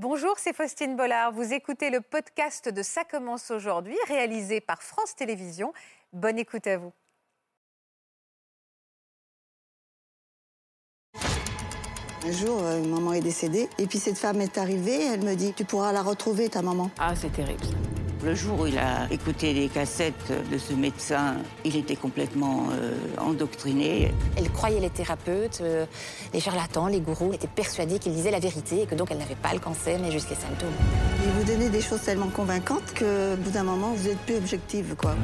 Bonjour, c'est Faustine Bollard. Vous écoutez le podcast de Ça commence aujourd'hui, réalisé par France Télévisions. Bonne écoute à vous. Un jour, euh, maman est décédée. Et puis cette femme est arrivée, elle me dit Tu pourras la retrouver, ta maman. Ah, c'est terrible. ça. Le jour où il a écouté les cassettes de ce médecin, il était complètement euh, endoctriné. Elle croyait les thérapeutes, euh, les charlatans, les gourous, étaient persuadés qu'ils disaient la vérité et que donc elle n'avait pas le cancer, mais juste les symptômes. Il vous donnait des choses tellement convaincantes que, au bout d'un moment, vous êtes plus objective, quoi.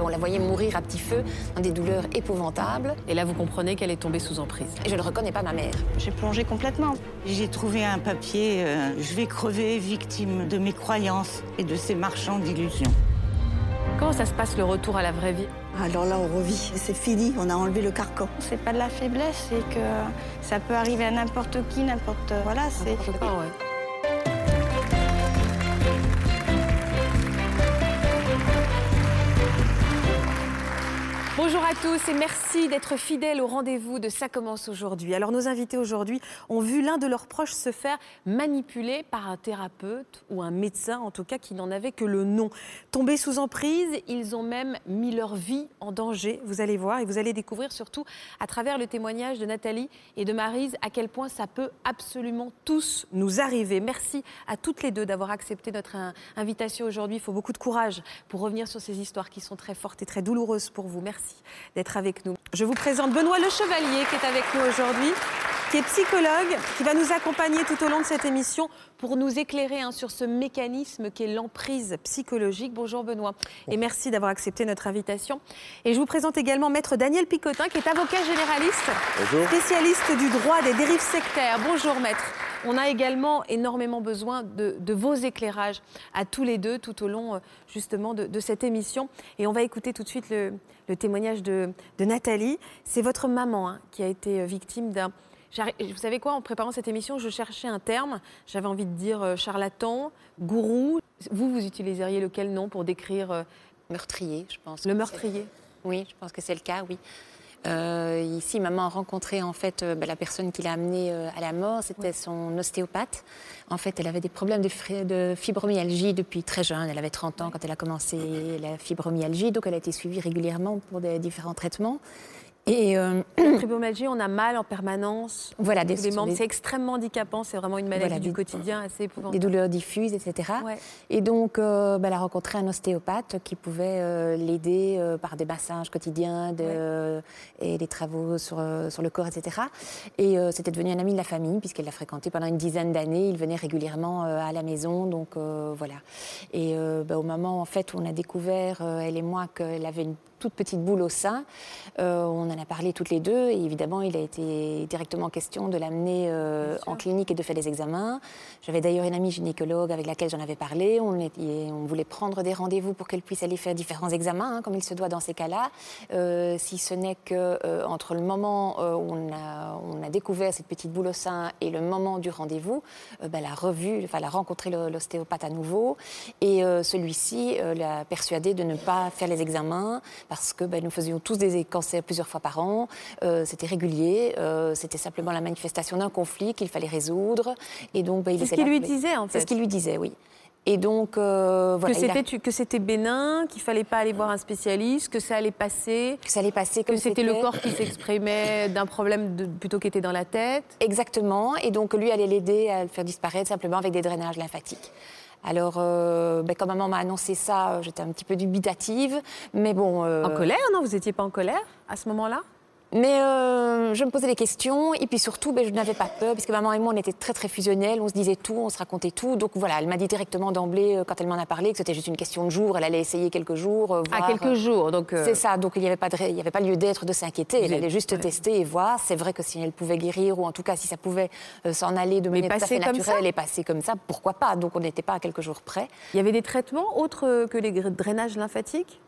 On la voyait mourir à petit feu, dans des douleurs épouvantables. Et là, vous comprenez qu'elle est tombée sous emprise. Et je ne reconnais pas ma mère. J'ai plongé complètement. J'ai trouvé un papier euh, Je vais crever victime de mes croyances et de ces marchands d'illusions. Comment ça se passe le retour à la vraie vie? Alors là, on revit. C'est fini, on a enlevé le carcan. C'est pas de la faiblesse, c'est que ça peut arriver à n'importe qui, n'importe. Voilà, c'est. Ouais. Bonjour à tous et merci d'être fidèles au rendez-vous de Ça commence aujourd'hui. Alors nos invités aujourd'hui ont vu l'un de leurs proches se faire manipuler par un thérapeute ou un médecin en tout cas qui n'en avait que le nom. Tombés sous emprise, ils ont même mis leur vie en danger, vous allez voir et vous allez découvrir surtout à travers le témoignage de Nathalie et de Marise à quel point ça peut absolument tous nous arriver. Merci à toutes les deux d'avoir accepté notre in- invitation aujourd'hui. Il faut beaucoup de courage pour revenir sur ces histoires qui sont très fortes et très douloureuses pour vous. Merci d'être avec nous. Je vous présente Benoît Le Chevalier qui est avec nous aujourd'hui, qui est psychologue, qui va nous accompagner tout au long de cette émission pour nous éclairer hein, sur ce mécanisme qu'est l'emprise psychologique. Bonjour Benoît et merci d'avoir accepté notre invitation. Et je vous présente également Maître Daniel Picotin qui est avocat généraliste, spécialiste du droit des dérives sectaires. Bonjour Maître. On a également énormément besoin de, de vos éclairages à tous les deux tout au long euh, justement de, de cette émission. Et on va écouter tout de suite le, le témoignage de, de Nathalie. C'est votre maman hein, qui a été euh, victime d'un... Vous savez quoi, en préparant cette émission, je cherchais un terme. J'avais envie de dire euh, charlatan, gourou. Vous, vous utiliseriez lequel nom pour décrire euh, Meurtrier, je pense. le meurtrier? Oui, je pense que c'est le cas, oui. Euh, ici, maman a rencontré en fait euh, bah, la personne qui l'a amenée euh, à la mort. C'était son ostéopathe. En fait, elle avait des problèmes de, de fibromyalgie depuis très jeune. Elle avait 30 ans quand elle a commencé la fibromyalgie, donc elle a été suivie régulièrement pour des différents traitements. Et euh, fibromyalgie, on a mal en permanence. voilà, des, les membres, des- c'est extrêmement handicapant. C'est vraiment une maladie Voilà, du des- quotidien assez épouvantable. des douleurs diffuses, etc. Ouais. Et donc, euh, bah, elle a rencontré un ostéopathe qui pouvait euh, l'aider euh, par des massages quotidiens de- et des travaux sur, sur le corps, etc. Et c'était devenu un ami de la famille, puisqu'elle l'a fréquenté pendant une dizaine d'années. Il venait régulièrement à la maison, donc voilà. Et bah, au moment en fait, où on a découvert, elle et moi, qu'elle avait une toute petite boule au sein, euh, on en a parlé toutes les deux. Et évidemment, il a été directement question de l'amener euh, en clinique et de faire des examens. J'avais d'ailleurs une amie gynécologue avec laquelle j'en avais parlé. On, est- et on voulait prendre des rendez-vous pour qu'elle puisse aller faire différents examens, hein, comme il se doit dans ces cas-là. Euh, si ce n'est que entre le moment où on a, on a découvert cette petite boule au sein et le moment du rendez-vous, ben, elle a revu, enfin, elle a rencontré l'ostéopathe à nouveau. Et celui-ci l'a persuadé de ne pas faire les examens parce que ben, nous faisions tous des cancers plusieurs fois par an. Euh, c'était régulier. euh, c'était simplement la manifestation d'un conflit qu'il fallait résoudre. Et donc, ben, il C'est ce qu'il lui disait, en C'est fait. ce qu'il lui disait, oui. Et donc, euh, voilà, que a- c'était que c'était bénin, qu'il fallait pas aller voir un spécialiste, que ça allait passer, que ça allait passer comme que c'était le corps qui s'exprimait d'un problème de- plutôt qui était dans la tête. Exactement. Et donc, lui allait l'aider à le faire disparaître simplement avec des drainages lymphatiques. Alors, euh, ben, quand maman m'a annoncé ça, euh, j'étais un petit peu dubitative. Mais bon. euh, En colère, non Vous étiez pas en colère à ce moment-là? Mais euh, je me posais des questions et puis surtout, ben, je n'avais pas peur parce que maman et moi, on était très très fusionnels, on se disait tout, on se racontait tout. Donc voilà, elle m'a dit directement d'emblée, euh, quand elle m'en a parlé, que c'était juste une question de jours, elle allait essayer quelques jours. euh, À voir, quelques jours, donc. euh, C'est ça, donc il n'y avait, pas de ré- il y avait pas lieu d'être, de s'inquiéter. Elle allait juste ouais. tester et voir. C'est vrai que si elle pouvait guérir, ou en tout cas si ça pouvait euh, s'en aller de manière tout à fait naturelle et passer comme ça, pourquoi pas? Donc on n'était pas à quelques jours près. Il y avait des traitements autres que les drainages lymphatiques?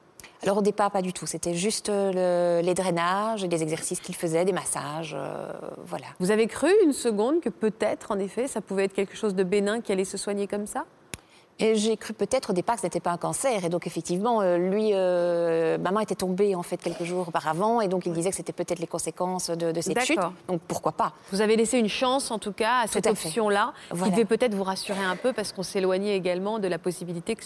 Alors au départ, pas du tout. C'était juste euh, le- les drainages, des exercices qu'il faisait, des massages, euh, voilà. Vous avez cru une seconde que peut-être, en effet, ça pouvait être quelque chose de bénin qui allait se soigner comme ça? Et j'ai cru peut-être au départ que ce n'était pas un cancer. Et donc, effectivement, euh, lui, euh, maman était tombée, en fait, quelques jours auparavant. Et donc, il disait que c'était peut-être les conséquences de, de cette chute. Donc, pourquoi pas? Vous avez laissé une chance, en tout cas, à cette option-là, Voilà. qui devait peut-être vous rassurer un peu parce qu'on s'éloignait également de la possibilité que,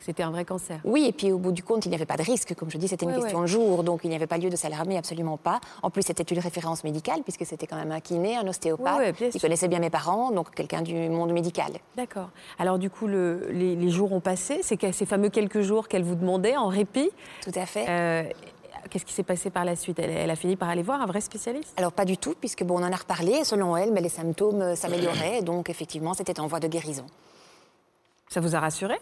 c'était un vrai cancer. Oui, et puis au bout du compte, il n'y avait pas de risque. Comme je dis, c'était une question ouais. de jour, donc il n'y avait pas lieu de s'alarmer, absolument pas. En plus, c'était une référence médicale, puisque c'était quand même un kiné, un ostéopathe. Ouais, ouais, il connaissait bien mes parents, donc quelqu'un du monde médical. D'accord. Alors, du coup, le- les, les jours ont passé. C'est que- ces fameux quelques jours qu'elle vous demandait en répit. Tout à fait. Euh, Qu'est-ce qui s'est passé par la suite? Elle, elle a fini par aller voir un vrai spécialiste? Alors pas du tout, puisque bon, on en a reparlé. Selon elle, mais les symptômes euh, s'amélioraient, donc effectivement, c'était en voie de guérison. Ça vous a rassuré?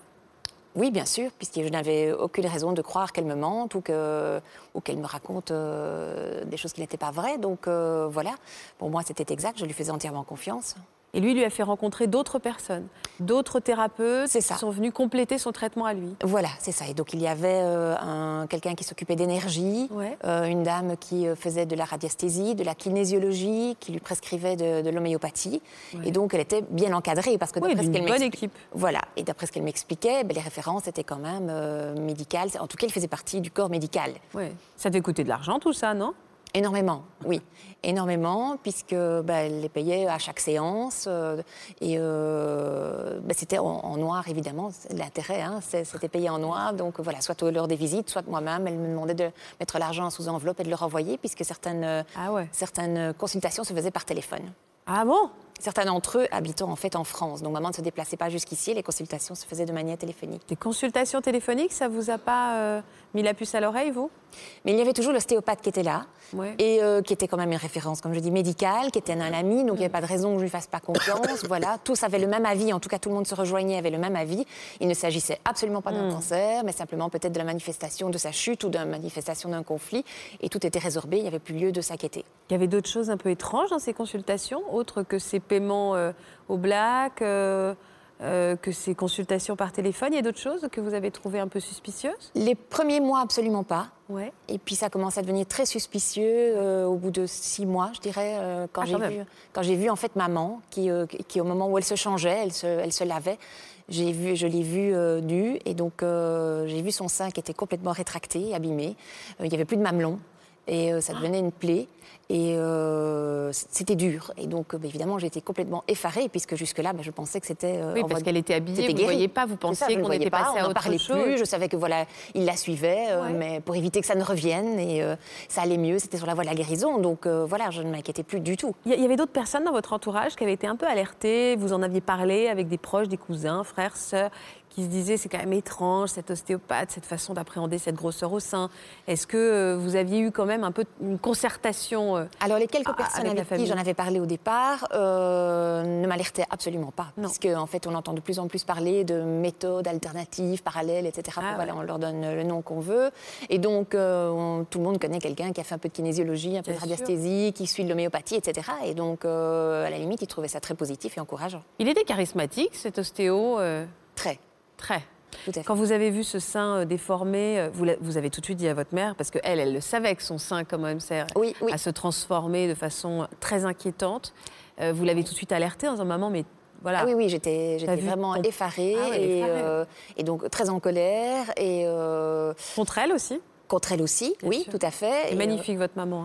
Oui, bien sûr, puisque je n'avais aucune raison de croire qu'elle me mente ou que- ou qu'elle me raconte euh, des choses qui n'étaient pas vraies. Donc euh, voilà, pour moi, c'était exact. Je lui faisais entièrement confiance. Et lui, il lui a fait rencontrer d'autres personnes, d'autres thérapeutes qui sont venus compléter son traitement à lui. Voilà, c'est ça. Et donc il y avait euh, un- quelqu'un qui s'occupait d'énergie, Ouais. euh, une dame qui euh, faisait de la radiesthésie, de la kinésiologie, qui lui prescrivait de, de l'homéopathie. Ouais. Et donc elle était bien encadrée parce que Oui, d'après ce d'une qu'elle bonne équipe. Voilà. Et d'après ce qu'elle m'expliquait, ben, les références étaient quand même euh, médicales. En tout cas, il faisait partie du corps médical. Ouais. Ça devait coûter de l'argent, tout ça, non? Énormément, oui. Énormément, puisque ben, elle les payait à chaque séance. euh, et euh, ben, c'était en, en noir, évidemment. L'intérêt, hein, c'était payé en noir. Donc voilà, soit au lors des visites, soit moi-même. Elle me demandait de mettre l'argent sous enveloppe et de le renvoyer, puisque certaines, Ah ouais. certaines consultations se faisaient par téléphone. Ah bon? Certains d'entre eux habitant en fait en France. Donc maman ne se déplaçait pas jusqu'ici. Les consultations se faisaient de manière téléphonique. Des consultations téléphoniques, ça vous a pas euh, mis la puce à l'oreille, vous? Mais il y avait toujours l'ostéopathe qui était là. Ouais. et euh, qui était quand même une référence, comme je dis, médicale, qui était un ami, donc il n'y avait pas de raison que je lui fasse pas confiance. voilà, tous avaient le même avis, en tout cas tout le monde se rejoignait, avait le même avis. Il ne s'agissait absolument pas d'un cancer, mais simplement peut-être de la manifestation de sa chute ou la manifestation d'un conflit, et tout était résorbé, il n'y avait plus lieu de s'inquiéter. Il y avait d'autres choses un peu étranges dans ces consultations, autres que ces paiements euh, au black, euh, euh, que ces consultations par téléphone. Il y a d'autres choses que vous avez trouvées un peu suspicieuses? Les premiers mois, absolument pas. Ouais. Et puis ça commence à devenir très suspicieux euh, au bout de six mois, je dirais, euh, quand Ah, j'ai vu, quand j'ai vu en fait maman, qui, euh, qui au moment où elle se changeait, elle se, elle se lavait, j'ai vu, je l'ai vue nue et donc j'ai vu son sein qui était complètement rétracté, abîmé. Il n'y avait plus de mamelon et euh, ça devenait une plaie. Et euh, c'était dur. Et donc, euh, bah, évidemment, été complètement effarée, puisque jusque-là, bah, je pensais que c'était. euh, Oui, parce qu'elle était habillée, vous ne voyez pas, vous pensiez qu'on était pas, passé à on n'en autre parlait chose. plus. Je savais que voilà, il la suivait, euh, Ouais. mais pour éviter que ça ne revienne, et ça allait mieux. C'était sur la voie de la guérison, donc voilà, je ne m'inquiétais plus du tout. Il y avait d'autres personnes dans votre entourage qui avaient été un peu alertées, vous en aviez parlé avec des proches, des cousins, frères, sœurs, qui se disaient c'est quand même étrange cette ostéopathe, cette façon d'appréhender cette grosseur au sein. Est-ce que euh, vous aviez eu quand même un peu une concertation euh, Alors les quelques personnes avec qui j'en avais parlé au départ euh, ne m'alertaient absolument pas, Non. puisque en fait on entend de plus en plus parler de méthodes alternatives, parallèles, etc. Ah, Voilà, ouais. on leur donne le nom qu'on veut, et donc euh, on- tout le monde connaît quelqu'un qui a fait un peu de kinésiologie, un peu Bien de sûr. radiesthésie, qui suit de l'homéopathie, etc. Et donc euh, à la limite ils trouvaient ça très positif et encourageant. Il était charismatique, cet ostéo Très, Très. Quand vous avez vu ce sein euh, déformé, euh, vous, avez tout de suite dit à votre mère, parce qu'elle, elle le savait que son sein commençait Oui, oui. à se transformer de façon très inquiétante. Euh, vous l'avez tout de suite alerté en disant Maman, mais voilà. Ah oui, oui, j'étais, vraiment ton- effarée, Ah ouais, et, effarée. euh, et donc très en colère et euh, Contre elle aussi. contre elle aussi, Bien oui, sûr. tout à fait. C'est magnifique, votre maman.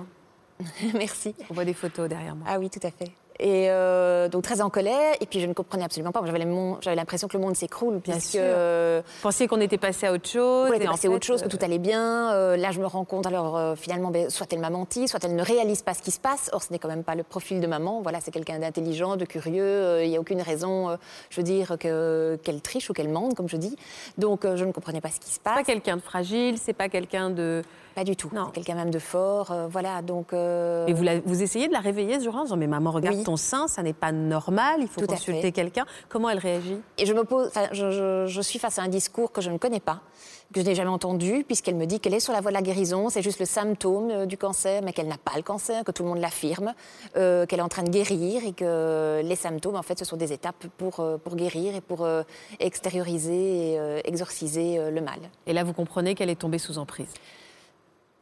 hein. merci. On voit des photos derrière moi. Ah oui, tout à fait. Et euh, donc très en colère, et puis je ne comprenais absolument pas. J'avais, l'impression que le monde s'écroule, Bien puisque sûr. euh, Vous pensiez qu'on était passé à autre chose on était passé à autre chose, que euh, tout allait bien. Euh, là, je me rends compte, alors euh, finalement, ben, soit elle m'a menti, soit elle ne réalise pas ce qui se passe. Or, ce n'est quand même pas le profil de maman. Voilà, c'est quelqu'un d'intelligent, de curieux. Euh, Il n'y a aucune raison, je veux dire, que, qu'elle triche ou qu'elle mente, comme je dis. Donc, je ne comprenais pas ce qui se Pas passe. quelqu'un de fragile, c'est pas quelqu'un de. Pas du tout. C'est quelqu'un même de fort. euh, voilà, donc. euh, Et vous, la- vous essayez de la réveiller ce jour-là en disant Mais maman, regarde Oui. ton sein, ça n'est pas normal, il faut Tout consulter quelqu'un. Comment elle réagit? Et je me pose, je, je- je suis face à un discours que je ne connais pas, que je n'ai jamais entendu, puisqu'elle me dit qu'elle est sur la voie de la guérison, c'est juste le symptôme euh, du cancer, mais qu'elle n'a pas le cancer, que tout le monde l'affirme, euh, qu'elle est en train de guérir et que les symptômes, en fait, ce sont des étapes pour, pour guérir et pour extérioriser et exorciser le mal. Et là, vous comprenez qu'elle est tombée sous emprise?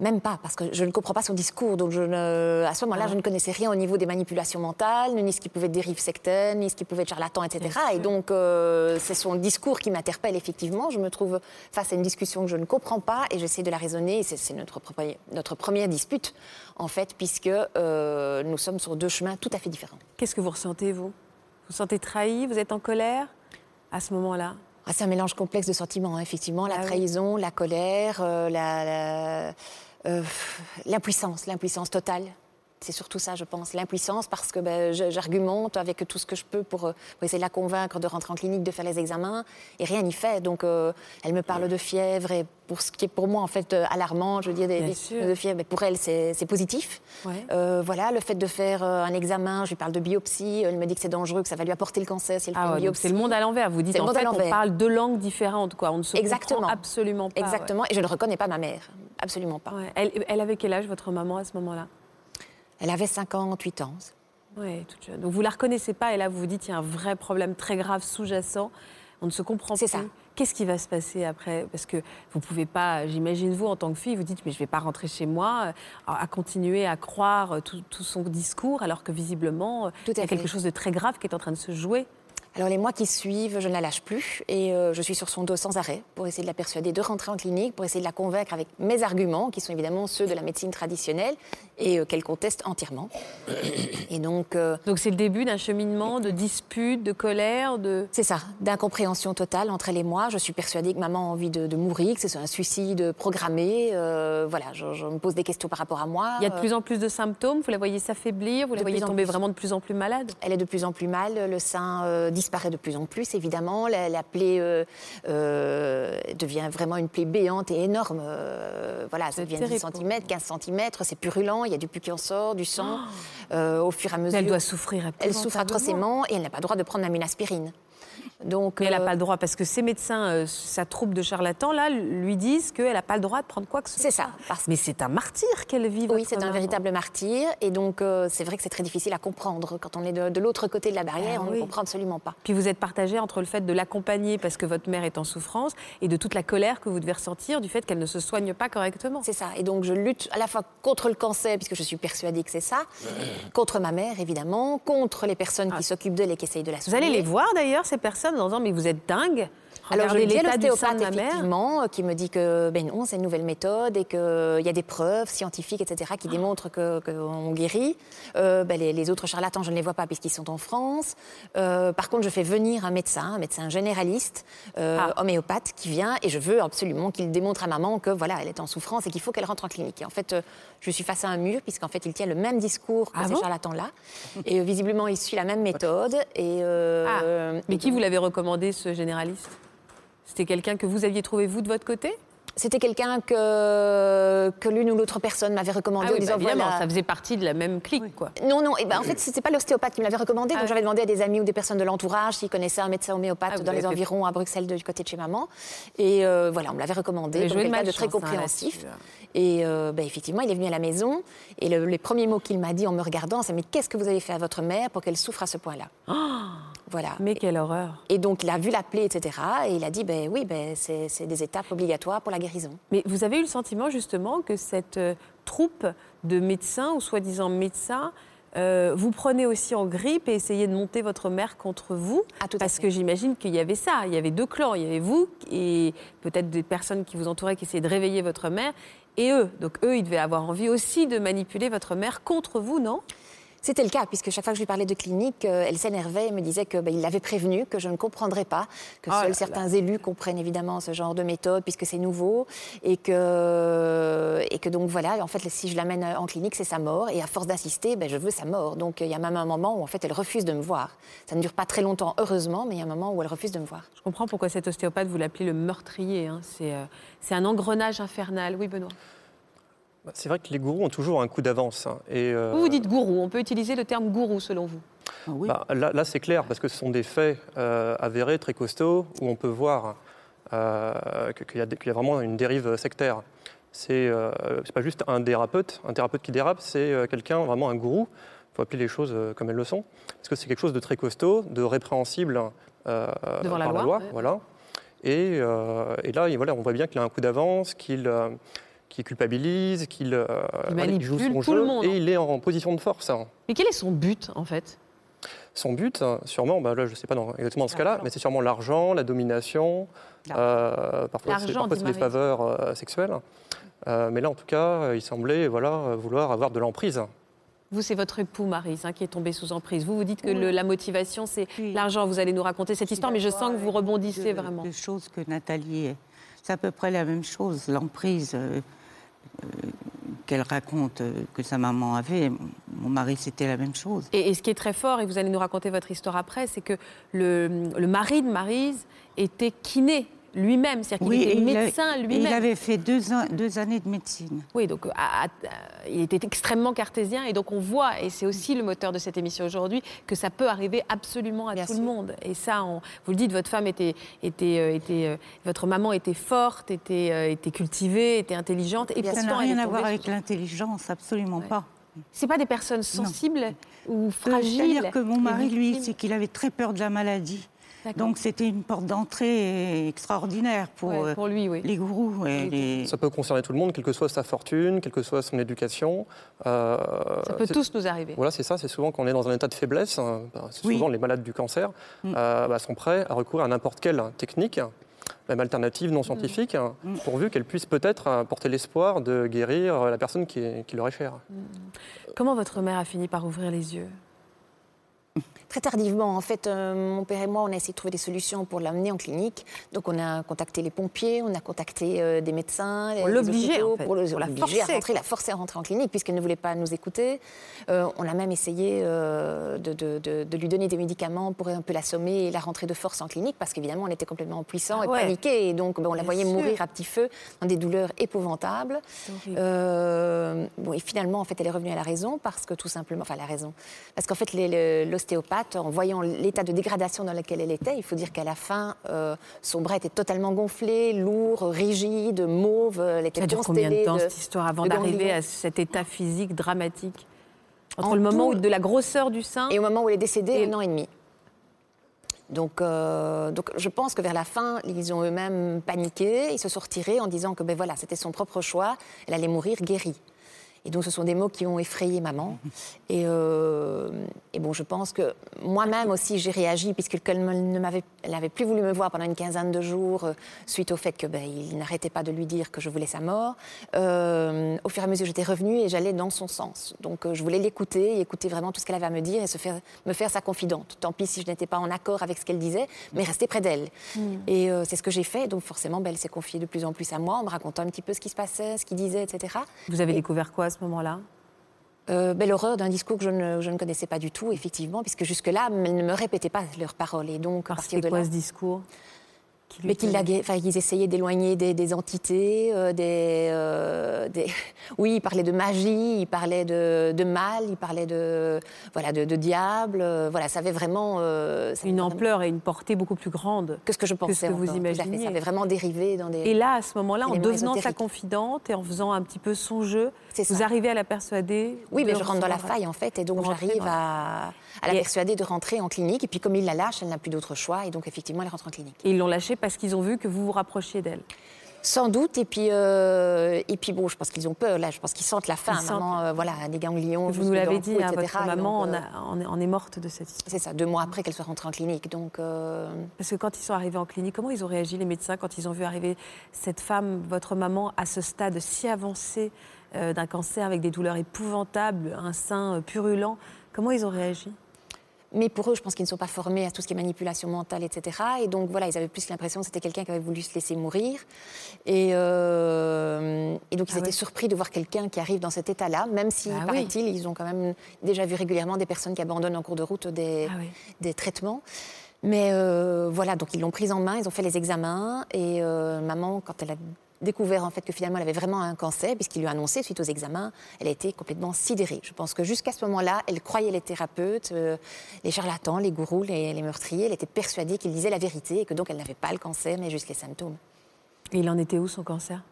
Même pas, parce que je ne comprends pas son discours. Donc, je ne, à ce moment-là, Ah. je ne connaissais rien au niveau des manipulations mentales, ni ce qui pouvait être dérive sectaine, ni ce qui pouvait être charlatan, etc. Et donc, euh, c'est son discours qui m'interpelle, effectivement. Je me trouve face à une discussion que je ne comprends pas et j'essaie de la raisonner. C'est, notre, première dispute, en fait, puisque euh, nous sommes sur deux chemins tout à fait différents. Qu'est-ce que vous ressentez, vous? Vous vous sentez trahi Vous êtes en colère à ce moment-là? Ah, c'est un mélange complexe de sentiments, hein, effectivement. La Ah oui. trahison, la colère, euh, la- la- euh, l'impuissance, l'impuissance totale. C'est surtout ça, je pense, l'impuissance, parce que ben, j'argumente avec tout ce que je peux pour, euh, pour essayer de la convaincre de rentrer en clinique, de faire les examens, et rien n'y fait. Donc, euh, elle me parle de fièvre, et pour ce qui est pour moi, en fait, euh, alarmant, je veux dire, des, des- de fièvre, ben, pour elle, c'est positif. Ouais. Euh, voilà, le fait de faire un examen, je lui parle de biopsie, elle me dit que c'est dangereux, que ça va lui apporter le cancer si elle fait Ah une ouais, donc biopsie. c'est le monde à l'envers. Vous dites en fait, on parle deux langues différentes, quoi. On ne se Exactement. comprend absolument pas. ouais. Exactement, et je ne reconnais pas ma mère, absolument pas. Ouais. Elle, elle avait quel âge, votre maman, à ce moment-là? Elle avait 58 ans. Oui, toute jeune. Donc vous la reconnaissez pas et là vous vous dites il y a un vrai problème très grave sous-jacent. On ne se comprend C'est plus. ça. Qu'est-ce qui va se passer après? Parce que vous pouvez pas, j'imagine vous en tant que fille, vous dites mais je vais pas rentrer chez moi, euh, à continuer à croire euh, tout, tout son discours alors que visiblement euh, Tout il y a fait. quelque chose de très grave qui est en train de se jouer. Alors les mois qui suivent, je ne la lâche plus et euh, je suis sur son dos sans arrêt pour essayer de la persuader de rentrer en clinique, pour essayer de la convaincre avec mes arguments, qui sont évidemment ceux de la médecine traditionnelle et euh, qu'elle conteste entièrement. Et donc, euh, Donc c'est le début d'un cheminement de disputes, de colère, de c'est ça, d'incompréhension totale entre elle et moi. Je suis persuadée que maman a envie de, de mourir, que c'est un suicide programmé. Euh, voilà, je, je me pose des questions par rapport à moi. il y a de plus en plus de symptômes. Vous la voyez s'affaiblir, vous la De voyez tomber plus. vraiment de plus en plus malade. Elle est de plus en plus mal, le sein euh, disparaît de plus en plus, évidemment. La, la plaie euh, euh, devient vraiment une plaie béante et énorme. Euh, voilà, ça C'est devient terrible 10 pour cm, 15 cm, c'est purulent, il y a du pus qui en sort, du sang. Euh, au fur et à mesure. Elle doit souffrir Elle souffre atrocement et elle n'a pas le droit de prendre une aspirine. Donc, Mais elle n'a euh, pas le droit, parce que ces médecins, euh, sa troupe de charlatans, là, lui disent qu'elle n'a pas le droit de prendre quoi que ce soit. C'est ça, parce- Mais c'est un martyr qu'elle vit. Oui, c'est un véritable martyr. Et donc, euh, c'est vrai que c'est très difficile à comprendre. Quand on est de, de l'autre côté de la barrière, Ah on oui. ne comprend absolument pas. Puis vous êtes partagé entre le fait de l'accompagner parce que votre mère est en souffrance et de toute la colère que vous devez ressentir du fait qu'elle ne se soigne pas correctement. C'est ça. Et donc, je lutte à la fois contre le cancer, puisque je suis persuadée que c'est ça, contre ma mère, évidemment, contre les personnes qui s'occupent d'elle et qui essayent de la Vous soigner. allez les voir d'ailleurs, ces personnes, en disant Mais vous êtes dingue Alors, à l'état du sein effectivement, euh, qui me dit que ben non, c'est une nouvelle méthode et qu'il y a des preuves scientifiques, etc., Ah. qui démontrent que- qu'on guérit. Euh, ben, les, les autres charlatans, je ne les vois pas puisqu'ils sont en France. Euh, par contre, je fais venir un médecin, un médecin généraliste, euh, Ah. homéopathe, qui vient et je veux absolument qu'il démontre à maman que voilà, elle est en souffrance et qu'il faut qu'elle rentre en clinique. Et en fait, je suis face à un mur puisqu'en fait, il tient le même discours que Ah ces bon? charlatans-là. Et visiblement, il suit la même méthode. Et, euh, Ah. Mais qui vous l'avez recommandé, ce généraliste? C'était quelqu'un que vous aviez trouvé, vous, de votre côté? C'était quelqu'un que, que l'une ou l'autre personne m'avait recommandé Ah oui, en disant bah, évidemment, voilà. ça faisait partie de la même clique, quoi. Non, non, et ben, en fait, c'était pas l'ostéopathe qui me l'avait recommandé, donc Ah. j'avais demandé à des amis ou des personnes de l'entourage s'ils connaissaient un médecin homéopathe Ah, dans les fait- environs à Bruxelles, du côté de chez maman. Et euh, voilà, on me l'avait recommandé, donc quelqu'un de très hein, compréhensif. là-dessus, Et euh, ben, effectivement, il est venu à la maison, et le- les premiers mots qu'il m'a dit en me regardant, c'est Mais qu'est-ce que vous avez fait à votre mère pour qu'elle souffre à ce point-là? Voilà. Mais quelle horreur Et donc, il a vu la plaie, etc. Et il a dit ben, Oui, ben, c'est des étapes obligatoires pour la guérison. Mais vous avez eu le sentiment justement que cette euh, troupe de médecins ou soi-disant médecins euh, vous prenez aussi en grippe et essayez de monter votre mère contre vous? Ah, tout à Parce fait. que j'imagine qu'il y avait ça. Il y avait deux clans. Il y avait vous et peut-être des personnes qui vous entouraient qui essayaient de réveiller votre mère et eux. Donc eux, ils devaient avoir envie aussi de manipuler votre mère contre vous, non? C'était le cas, puisque chaque fois que je lui parlais de clinique, euh, elle s'énervait et me disait qu'il il l'avait prévenu, que je ne comprendrais pas, que là seuls là. certains élus comprennent évidemment ce genre de méthode, puisque c'est nouveau, et que, et que donc voilà, en fait, si je l'amène en clinique, c'est sa mort, et à force d'insister, ben, je veux sa mort. Donc il y a même un moment où en fait, elle refuse de me voir. Ça ne dure pas très longtemps, heureusement, mais il y a un moment où elle refuse de me voir. Je comprends pourquoi cet ostéopathe, vous l'appelez le meurtrier. hein. C'est euh, c'est un engrenage infernal. Oui, Benoît. Bah, C'est vrai que les gourous ont toujours un coup d'avance. hein, Et, euh, Vous, vous dites gourou. On peut utiliser le terme gourou selon vous. Ah oui. bah, là, là, c'est clair, parce que ce sont des faits euh, avérés, très costauds, où on peut voir euh, qu'il y, a y vraiment une dérive sectaire. C'est euh, c'est pas juste un thérapeute, un thérapeute qui dérape, c'est euh, quelqu'un, vraiment un gourou. Il faut appeler les choses euh, comme elles le sont. Parce que c'est quelque chose de très costaud, de répréhensible euh, Devant la par loi, ouais. Voilà. Et, euh, et là, et voilà, on voit bien qu'il a un coup d'avance, qu'il euh, qui culpabilise, qu'il euh, il joue manipule son tout le jeu monde. et il est en position de force. hein. Mais quel est son but, en fait? Son but, hein, sûrement, bah là je ne sais pas dans- exactement dans ce cas-là, mais c'est sûrement l'argent, la domination, euh, parfois c'est L'argent, parfois dit c'est des Marie. faveurs euh, sexuelles. Euh, mais là en tout cas, euh, il semblait voilà, vouloir avoir de l'emprise. Vous, c'est votre époux, Marise, hein, qui est tombé sous emprise. Vous, vous dites que le- la motivation, c'est Oui. l'argent. Vous allez nous raconter cette histoire, mais je sens que vous rebondissez deux- vraiment. deux choses que Nathalie. Est- C'est à peu près la même chose. L'emprise euh, euh, qu'elle raconte euh, que sa maman avait, mon- mari, c'était la même chose. Et, et ce qui est très fort, et vous allez nous raconter votre histoire après, c'est que le, le mari de Marise était kiné lui-même, c'est-à-dire qu'il et était médecin et Il lui-même. avait fait deux, années de médecine. Oui, donc à- à- à- il était extrêmement cartésien et donc on voit, et c'est aussi le moteur de cette émission aujourd'hui, que ça peut arriver absolument à Bien tout sûr. le monde. Et ça, on- vous le dites, votre femme était, était, euh, était euh, votre maman était forte, était, euh, était cultivée, était intelligente, et Ça n'a rien à voir avec l'intelligence, absolument Ouais. pas. C'est pas des personnes sensibles ou Euh, fragiles. C'est-à-dire que mon mari, lui, c'est qu'il avait très peur de la maladie. Donc c'était une porte d'entrée extraordinaire pour, Ouais, euh, pour lui, oui. les gourous. Et Oui. les... Ça peut concerner tout le monde, quelle que soit sa fortune, quelle que soit son éducation. Euh, Ça peut tous nous arriver. Voilà, c'est ça. C'est souvent quand on est dans un état de faiblesse. hein, bah, c'est Oui. souvent les malades du cancer Mm. euh, bah, sont prêts à recourir à n'importe quelle technique, même alternative, non scientifique, hein, Mm. pourvu qu'elle puisse peut-être euh, porter l'espoir de guérir euh, la personne qui, est- qui leur est chère. Comment votre mère a fini par ouvrir les yeux? Très tardivement, en fait, euh, mon père et moi, on a essayé de trouver des solutions pour l'amener en clinique. Donc, on a contacté les pompiers, on a contacté euh, des médecins. L'obliger, hôpitaux, en fait, Pour, le- la l'obliger à forcer. rentrer, la forcer à rentrer en clinique, puisqu'elle ne voulait pas nous écouter. Euh, on a même essayé de, de- de- de lui donner des médicaments pour un peu l'assommer et la rentrer de force en clinique, parce qu'évidemment, on était complètement puissant Ah et paniqué. Et donc, ben, on la Bien voyait sûr. mourir à petit feu, dans des douleurs épouvantables. bon, et finalement, en fait, elle est revenue à la raison parce que tout simplement, enfin la raison, parce qu'en fait, les- en voyant l'état de dégradation dans lequel elle était, il faut dire qu'à la fin, euh, son bras était totalement gonflé, lourd, rigide, mauve, elle était Ça dure combien de temps de- cette histoire avant d'arriver à cet état physique dramatique Entre En le moment tout- où de la grosseur du sein Et au moment où elle est décédée, Et- un an et demi. Donc, euh, donc, je pense que vers la fin, ils ont eux-mêmes paniqué, ils se sont retirés en disant que ben voilà, c'était son propre choix, elle allait mourir guérie. Et donc, ce sont des mots qui ont effrayé maman. Et, euh, et bon, je pense que moi-même aussi, j'ai réagi, puisqu'elle ne m'avait, elle n'avait plus voulu me voir pendant une quinzaine de jours, euh, suite au fait que ben, il n'arrêtait pas de lui dire que je voulais sa mort. Euh, au fur et à mesure, j'étais revenue et j'allais dans son sens. Donc, je voulais l'écouter, et écouter vraiment tout ce qu'elle avait à me dire et se faire, me faire sa confidente. Tant pis si je n'étais pas en accord avec ce qu'elle disait, mais rester près d'elle. Et euh, c'est ce que j'ai fait. Donc, forcément, ben, elle s'est confiée de plus en plus à moi, en me racontant un petit peu ce qui se passait, ce qu'il disait, etc. Vous avez Et- découvert quoi ce moment-là Euh, ben, L'horreur d'un discours que je ne, je ne connaissais pas du tout, effectivement, puisque jusque-là, elle ne me répétait pas leurs paroles. Et donc, à Alors, partir de quoi là. ce discours? Qui Mais qu'ils, essayaient d'éloigner des, des entités, euh, des, euh, des- Oui, ils parlaient de magie, ils parlaient de, de mal, ils parlaient de, voilà, de, de diable. euh, voilà, ça avait vraiment... avait Une vraiment- ampleur et une portée beaucoup plus grande. Que ce que je pensais. ce que vous imaginiez. Ça avait vraiment dérivé dans des... Et là, à ce moment-là, en devenant sa confidente et en faisant un petit peu son jeu, vous arrivez à la persuader Oui, mais je rentre dans la faille en fait, et donc j'arrive à, à la Et- persuader de rentrer en clinique. Et puis comme il la lâche, elle n'a plus d'autre choix, et donc effectivement, elle rentre en clinique. Et ils l'ont lâchée parce qu'ils ont vu que vous vous rapprochiez d'elle. Sans doute, et puis, euh, et puis bon, je pense qu'ils ont peur, là, je pense qu'ils sentent la faim, maman, euh, voilà, des ganglions. Vous nous l'avez dit, cou, hein, etc. votre maman donc, euh, a- en est, morte de cette histoire. C'est ça, deux mois après qu'elle soit rentrée en clinique. Donc, euh, Parce que quand ils sont arrivés en clinique, comment ils ont réagi, les médecins, quand ils ont vu arriver cette femme, votre maman, à ce stade si avancé d'un cancer avec des douleurs épouvantables, un sein purulent Comment ils ont réagi? Mais pour eux, je pense qu'ils ne sont pas formés à tout ce qui est manipulation mentale, etc. Et donc voilà, ils avaient plus l'impression que c'était quelqu'un qui avait voulu se laisser mourir. Et, euh, et donc ils Ah étaient ouais. surpris de voir quelqu'un qui arrive dans cet état-là, même si, Ah oui. paraît-il, ils ont quand même déjà vu régulièrement des personnes qui abandonnent en cours de route des, Ah oui. des traitements. Mais euh, voilà, donc ils l'ont prise en main, ils ont fait les examens. Et euh, maman, quand elle a découvert en fait que finalement elle avait vraiment un cancer, puisqu'il lui a annoncé suite aux examens, elle a été complètement sidérée. Je pense que jusqu'à ce moment-là, elle croyait les thérapeutes, euh, les charlatans, les gourous, les, les meurtriers. Elle était persuadée qu'ils disaient la vérité et que donc elle n'avait pas le cancer, mais juste les symptômes. Et il en était où son cancer?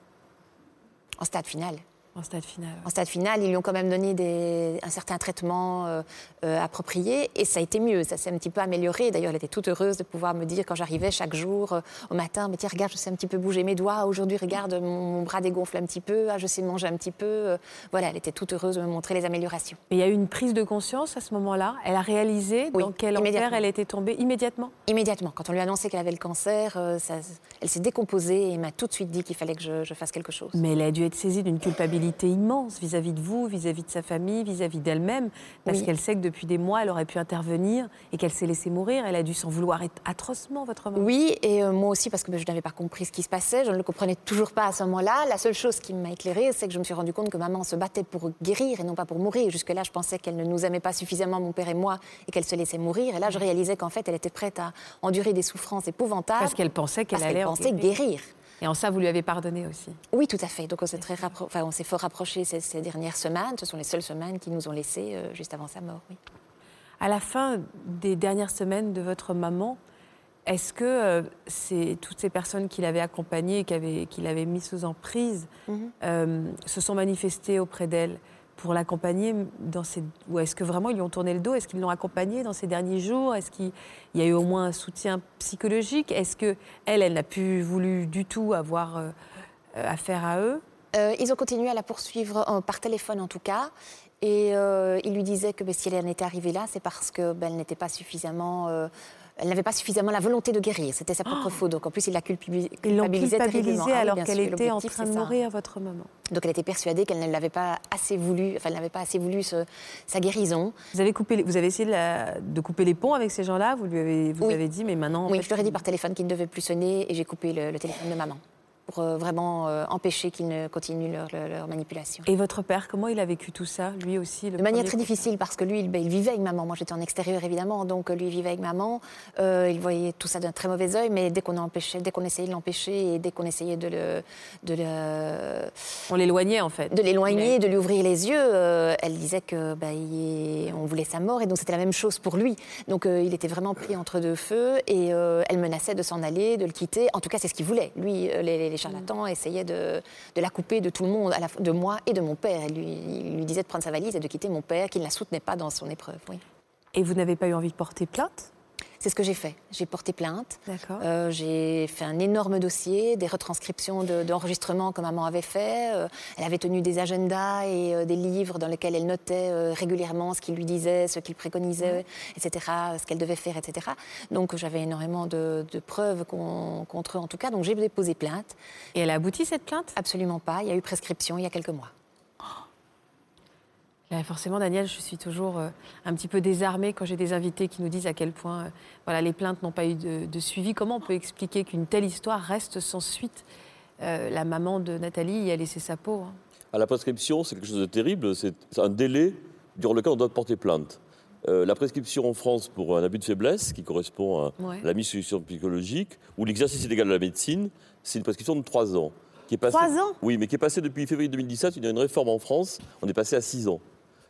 En stade final. En stade final. En stade final, ils lui ont quand même donné des, un certain traitement euh, euh, approprié et ça a été mieux, ça s'est un petit peu amélioré. D'ailleurs, elle était toute heureuse de pouvoir me dire quand j'arrivais chaque jour euh, au matin, mais tiens, regarde, je sais un petit peu bouger mes doigts, aujourd'hui, regarde, mon, mon bras dégonfle un petit peu, ah, je sais manger un petit peu. Voilà, elle était toute heureuse de me montrer les améliorations. Mais il y a eu une prise de conscience à ce moment-là. Elle a réalisé Oui, dans quel enfer elle était tombée immédiatement? Immédiatement, quand on lui a annoncé qu'elle avait le cancer, ça- elle s'est décomposée et m'a tout de suite dit qu'il fallait que je, je fasse quelque chose. Mais elle a dû être saisie d'une culpabilité immense vis-à-vis de vous, vis-à-vis de sa famille, vis-à-vis d'elle-même, parce Oui. qu'elle sait que depuis des mois, elle aurait pu intervenir et qu'elle s'est laissée mourir. Elle a dû s'en vouloir atrocement, votre maman. Oui, et euh, moi aussi, parce que ben, je n'avais pas compris ce qui se passait, je ne le comprenais toujours pas à ce moment-là. La seule chose qui m'a éclairée, c'est que je me suis rendu compte que maman se battait pour guérir et non pas pour mourir. Jusque-là, je pensais qu'elle ne nous aimait pas suffisamment, mon père et moi, et qu'elle se laissait mourir. Et là, je réalisais qu'en fait, elle était prête à endurer des souffrances épouvantables. Parce qu'elle pensait qu'elle allait pensait guérir. Et en ça, vous lui avez pardonné aussi. Oui, tout à fait. Donc on s'est très rappro- enfin, on s'est fort rapprochés ces, ces dernières semaines. Ce sont les seules semaines qui nous ont laissés euh, juste avant sa mort. Oui. À la fin des dernières semaines de votre maman, est-ce que euh, c'est toutes ces personnes qui l'avaient accompagnée et qui avaient- qui l'avaient mis sous emprise Mhm. euh, se sont manifestées auprès d'elle? Pour l'accompagner dans ces... Ou est-ce que vraiment ils lui ont tourné le dos? Est-ce qu'ils l'ont accompagnée dans ces derniers jours? Est-ce qu'il y a eu au moins un soutien psychologique? Est-ce que elle, elle n'a plus voulu du tout avoir euh, affaire à eux? Euh, ils ont continué à la poursuivre euh, par téléphone en tout cas. Et euh, il lui disait que ben, si elle en était arrivée là, c'est parce que ben, n'était pas suffisamment. Elle n'avait pas suffisamment la volonté de guérir. C'était sa propre faute. Donc en plus, il la culpabi- Ils l'ont culpabilisait terriblement. culpabilisée Ah alors qu'elle était en train de mourir, votre maman. Donc elle était persuadée qu'elle ne l'avait pas assez voulu, enfin elle n'avait pas assez voulu ce- sa guérison. Vous avez, coupé, vous avez essayé de, la- de couper les ponts avec ces gens-là? Vous lui avez, vous Oui. avez dit, mais maintenant... en oui, fait, je leur ai dit par téléphone qu'il ne devait plus sonner et j'ai coupé le, le téléphone de maman pour euh, vraiment euh, empêcher qu'ils ne continuent leur, leur- leur manipulation. Et votre père, comment il a vécu tout ça, lui aussi le De manière très difficile parce que lui, il, ben, il vivait avec maman. Moi, j'étais en extérieur évidemment, donc euh, lui il vivait avec maman. Euh, il voyait tout ça d'un très mauvais œil, mais dès qu'on empêchait, dès qu'on essayait de l'empêcher et dès qu'on essayait de le, de le- On l'éloignait en fait. de l'éloigner, Mais- de lui ouvrir les yeux, euh, elle disait que ben, il- on voulait sa mort et donc c'était la même chose pour lui. Donc il était vraiment pris entre deux feux et elle menaçait de s'en aller, de le quitter. En tout cas, c'est ce qu'il voulait. Lui, les, les charlatans essayaient de, de la couper de tout le monde, de moi et de mon père. Elle lui, il lui disait de prendre sa valise et de quitter mon père, qui ne la soutenait pas dans son épreuve. Oui. Et vous n'avez pas eu envie de porter plainte? C'est ce que j'ai fait. J'ai porté plainte. Euh, j'ai fait un énorme dossier, des retranscriptions de- d'enregistrements que maman avait fait. Euh, elle avait tenu des agendas et euh, des livres dans lesquels elle notait régulièrement ce qu'il lui disait, ce qu'il préconisait, etc., ce qu'elle devait faire, etc. Donc j'avais énormément de, de preuves con- contre eux en tout cas. Donc j'ai déposé plainte. Et elle a abouti cette plainte? Absolument pas. Il y a eu prescription il y a quelques mois. Là, Forcément, Daniel, je suis toujours euh, un petit peu désarmée quand j'ai des invités qui nous disent à quel point euh, voilà, les plaintes n'ont pas eu de, de suivi. Comment on peut expliquer qu'une telle histoire reste sans suite Euh, La maman de Nathalie y a laissé sa peau. hein? À la prescription, c'est quelque chose de terrible. C'est un délai durant lequel on doit porter plainte. Euh, la prescription en France pour un abus de faiblesse, qui correspond à Ouais. la mise sous situation psychologique, ou l'exercice illégal de la médecine, c'est une prescription de 3 ans. Qui est passée, Trois ans? Oui, mais qui est passée depuis février 2017. Il y a une réforme en France, on est passé à 6 ans.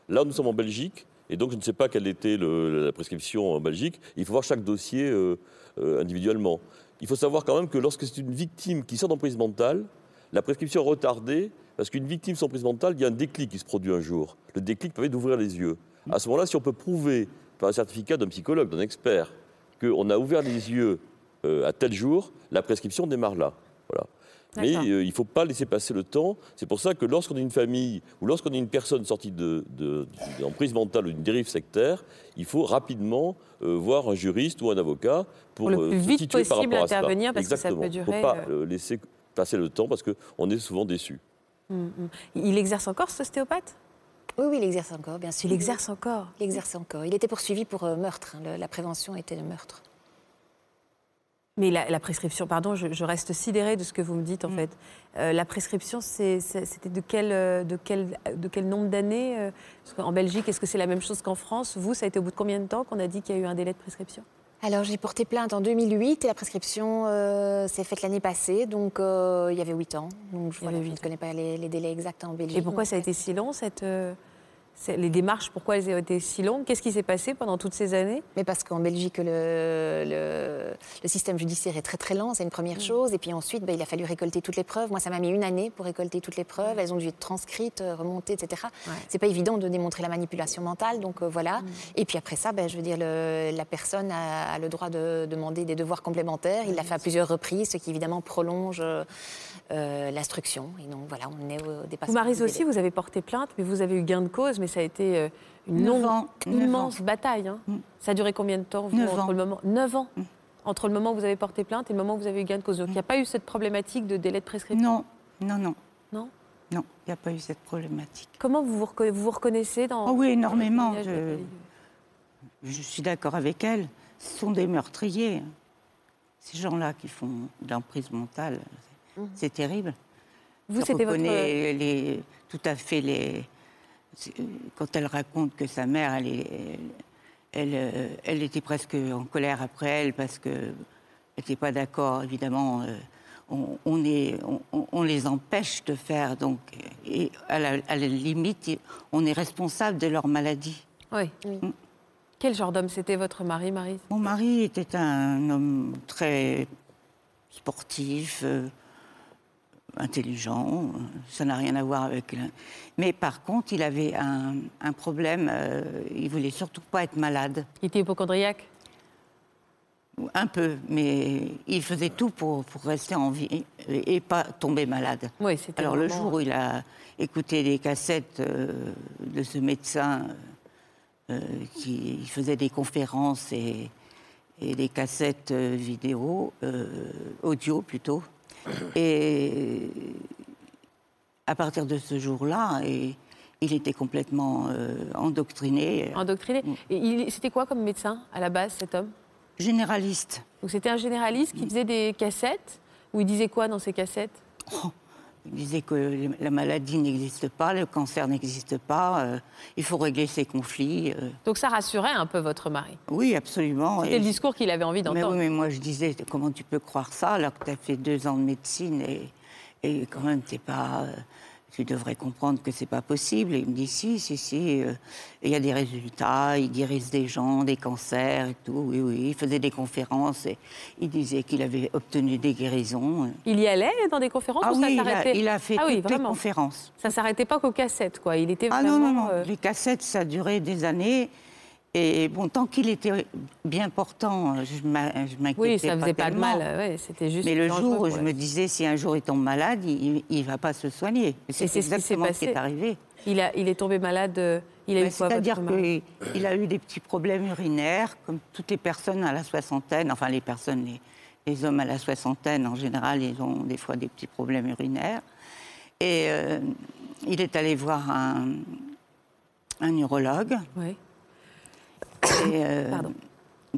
Là, nous sommes en Belgique, et donc je ne sais pas quelle était la prescription en Belgique. Il faut voir chaque dossier euh, euh, individuellement. Il faut savoir quand même que lorsque c'est une victime qui sort d'emprise mentale, la prescription est retardée parce qu'une victime sans prise mentale, il y a un déclic qui se produit un jour. Le déclic permet d'ouvrir les yeux. À ce moment-là, si on peut prouver par un certificat d'un psychologue, d'un expert, qu'on a ouvert les yeux euh, à tel jour, la prescription démarre là. Voilà. Mais euh, il ne faut pas laisser passer le temps. C'est pour ça que lorsqu'on est une famille ou lorsqu'on est une personne sortie de, de, d'une emprise mentale ou d'une dérive sectaire, il faut rapidement euh, voir un juriste ou un avocat pour, Pour le euh, plus se vite situer par possible rapport à cela. intervenir, parce que ça peut Exactement. Il ne durer, faut pas euh, euh, laisser passer le temps parce qu'on est souvent déçu. Mm, mm. Il exerce encore, ce ostéopathe? Oui, oui, il exerce encore, bien sûr. Il exerce encore. Il exerce encore. Il était poursuivi pour euh, meurtre. hein. Le- la prévention était le meurtre. Mais la, la prescription, pardon, je, je reste sidérée de ce que vous me dites en Mm. fait. Euh, la prescription, c'était de quel, euh, de, quel, de quel nombre d'années euh, qu'en Belgique, est-ce que c'est la même chose qu'en France? Vous, ça a été au bout de combien de temps qu'on a dit qu'il y a eu un délai de prescription? Alors j'ai porté plainte en 2008 et la prescription euh, s'est faite l'année passée, donc il y avait 8 ans. Donc je, voilà, ne connais pas les, les délais exacts en Belgique. Et pourquoi ça a été si long cette, Les démarches, pourquoi elles ont été si longues? Qu'est-ce qui s'est passé pendant toutes ces années? Mais parce qu'en Belgique, le, le- le système judiciaire est très très lent, c'est une première chose. Et puis ensuite, ben, il a fallu récolter toutes les preuves. Moi, ça m'a mis une année pour récolter toutes les preuves. Elles ont dû être transcrites, euh, remontées, etc. Ouais. C'est pas évident de démontrer la manipulation mentale, donc euh, voilà. Et puis après ça, ben, je veux dire, le- la personne a, a le droit de demander des devoirs complémentaires. Il l'a fait à plusieurs reprises, ce qui évidemment prolonge euh, l'instruction. Et donc voilà, on est au dépassement. Vous, Marise aussi, vous avez porté plainte, mais vous avez eu gain de cause, mais ça a été euh, une longue, ans, immense bataille. hein. Mm. Ça a duré combien de temps vous, Neuf entre ans. le moment 9 ans Mm. Entre le moment où vous avez porté plainte et le moment où vous avez eu gain de cause? Donc il n'y a pas eu cette problématique de délai de prescription? Non, non, non. Non? Non, il n'y a pas eu cette problématique. Comment vous vous, reco- vous vous reconnaissez dans. Ah oui, énormément. Je- Je suis d'accord avec elle. Ce sont des meurtriers. Ces gens-là qui font de l'emprise mentale, c'est- Mhm. c'est terrible. Vous, c'était votre. reconnais les, tout à fait les. Quand elle raconte que sa mère, elle, est- elle, euh, elle était presque en colère après elle parce qu'elle n'était pas d'accord, évidemment. euh, On, on est, on, on les empêche de faire, donc, et à la, à la limite, on est responsable de leur maladie. Oui. Oui. Quel genre d'homme c'était votre mari, Marie Mon mari était un homme très sportif, euh, intelligent. euh, Ça n'a rien à voir avec. Mais par contre, il avait un, un problème. euh, il voulait surtout pas être malade. Il était hypochondriaque? Un peu, mais il faisait tout pour, pour rester en vie et, et pas tomber malade. Oui, c'était. Alors le jour où il a écouté des cassettes euh, de ce médecin euh, qui faisait des conférences et, et des cassettes vidéo, audio plutôt, et à partir de ce jour-là, il était complètement euh, endoctriné, Endoctriné. Mm. Et c'était quoi comme médecin à la base, cet homme? Généraliste. Donc c'était un généraliste qui faisait des cassettes Ou il disait quoi dans ces cassettes? Il disait que la maladie n'existe pas, le cancer n'existe pas, euh, il faut régler ces conflits. euh. Donc ça rassurait un peu votre mari. Oui, absolument. C'était le discours qu'il avait envie mais, d'entendre. oui, mais moi je disais, comment tu peux croire ça alors que tu as fait deux ans de médecine et, et quand même t'es pas, euh, tu devrais comprendre que c'est pas possible. Et il me dit si, si, si, euh, il y a des résultats, ils guérissent des gens, des cancers et tout. Oui, oui, il faisait des conférences et il disait qu'il avait obtenu des guérisons. Il y allait dans des conférences Ah ou ça oui, il a, s'arrêtait il a fait Ah oui, toutes les vraiment. conférences. Ça s'arrêtait pas qu'aux cassettes, quoi. Il était Ah vraiment. non, non, non. euh, Les cassettes, ça duré des années. Et bon, tant qu'il était bien portant, je m'inquiétais Oui, ça faisait pas de tellement. mal. ouais, C'était juste. Mais le jour où je me disais, si un jour il tombe malade, il ne va pas se soigner. C'est C'est ce qui s'est exactement ce qui passé. est arrivé. il, a, il est tombé malade. euh, Il a eu quoi, C'est-à-dire qu'il a eu des petits problèmes urinaires, comme toutes les personnes à la soixantaine, enfin les personnes, les, les hommes à la soixantaine en général, ils ont des fois des petits problèmes urinaires. Et euh, il est allé voir un, un urologue. Oui. Et, euh,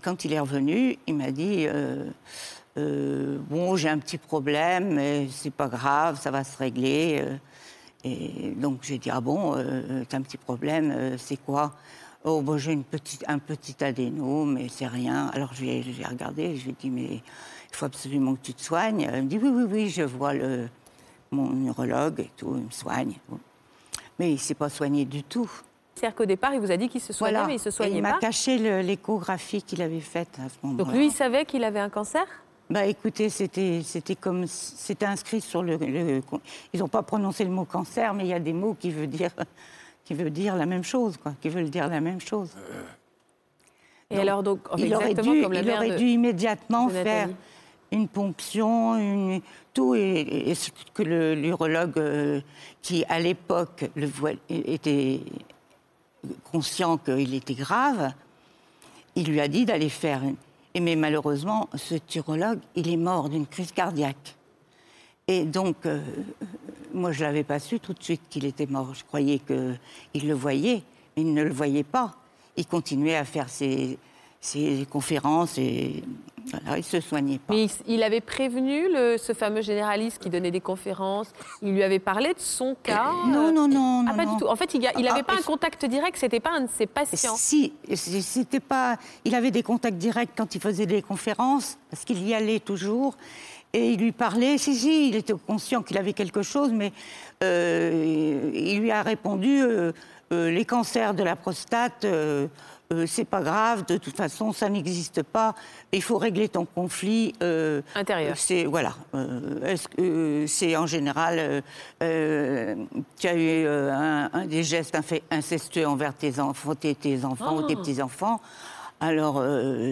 quand il est revenu, il m'a dit euh, euh, Bon, j'ai un petit problème, mais c'est pas grave, ça va se régler. Et donc j'ai dit Ah bon, euh, t'as un petit problème, euh, c'est quoi? Oh, bon, j'ai une petite, un petit adéno, mais c'est rien. Alors j'ai regardé, je lui ai dit Mais il faut absolument que tu te soignes. Elle me dit Oui, oui, oui, je vois le, mon neurologue et tout, il me soigne. Mais il ne s'est pas soigné du tout. C'est-à-dire qu'au départ, il vous a dit qu'il se soignait, mais il se Et soignait il m'a pas. caché l'échographie qu'il avait faite à ce moment-là. Donc lui, il savait qu'il avait un cancer? Bah écoutez, c'était comme c'était inscrit sur le. le- ils n'ont pas prononcé le mot cancer, mais il y a des mots qui veulent dire qui veulent dire la même chose, quoi, qui veulent dire la même chose. Et Donc, alors, donc, il aurait dû, comme la il aurait de- dû immédiatement faire une ponction, une, tout, et, et ce que l'urologue euh, qui à l'époque le voit- était conscient qu'il était grave, il lui a dit d'aller faire. une- mais malheureusement, ce urologue, il est mort d'une crise cardiaque. Et donc, euh, moi, je ne l'avais pas su tout de suite qu'il était mort. Je croyais qu'il le voyait, mais il ne le voyait pas. Il continuait à faire ses, ses conférences et voilà, il ne se soignait pas. Mais il, il avait prévenu le- ce fameux généraliste qui donnait des conférences. Il lui avait parlé de son cas. Non, non, non, Ah, non, pas non. du tout. En fait, il n'avait Ah, pas un contact direct, c'était pas un de ses patients. Si, c'était pas. Il avait des contacts directs quand il faisait des conférences, parce qu'il y allait toujours. Et il lui parlait, si, si, il était conscient qu'il avait quelque chose, mais euh, il lui a répondu euh, euh, les cancers de la prostate, euh, c'est pas grave, de toute façon, ça n'existe pas. Il faut régler ton conflit. euh, Intérieur. C'est voilà. euh, euh, c'est en général, tu as eu un, un des gestes incestueux envers tes enfants, tes, tes enfants ou tes Oh. petits enfants. Alors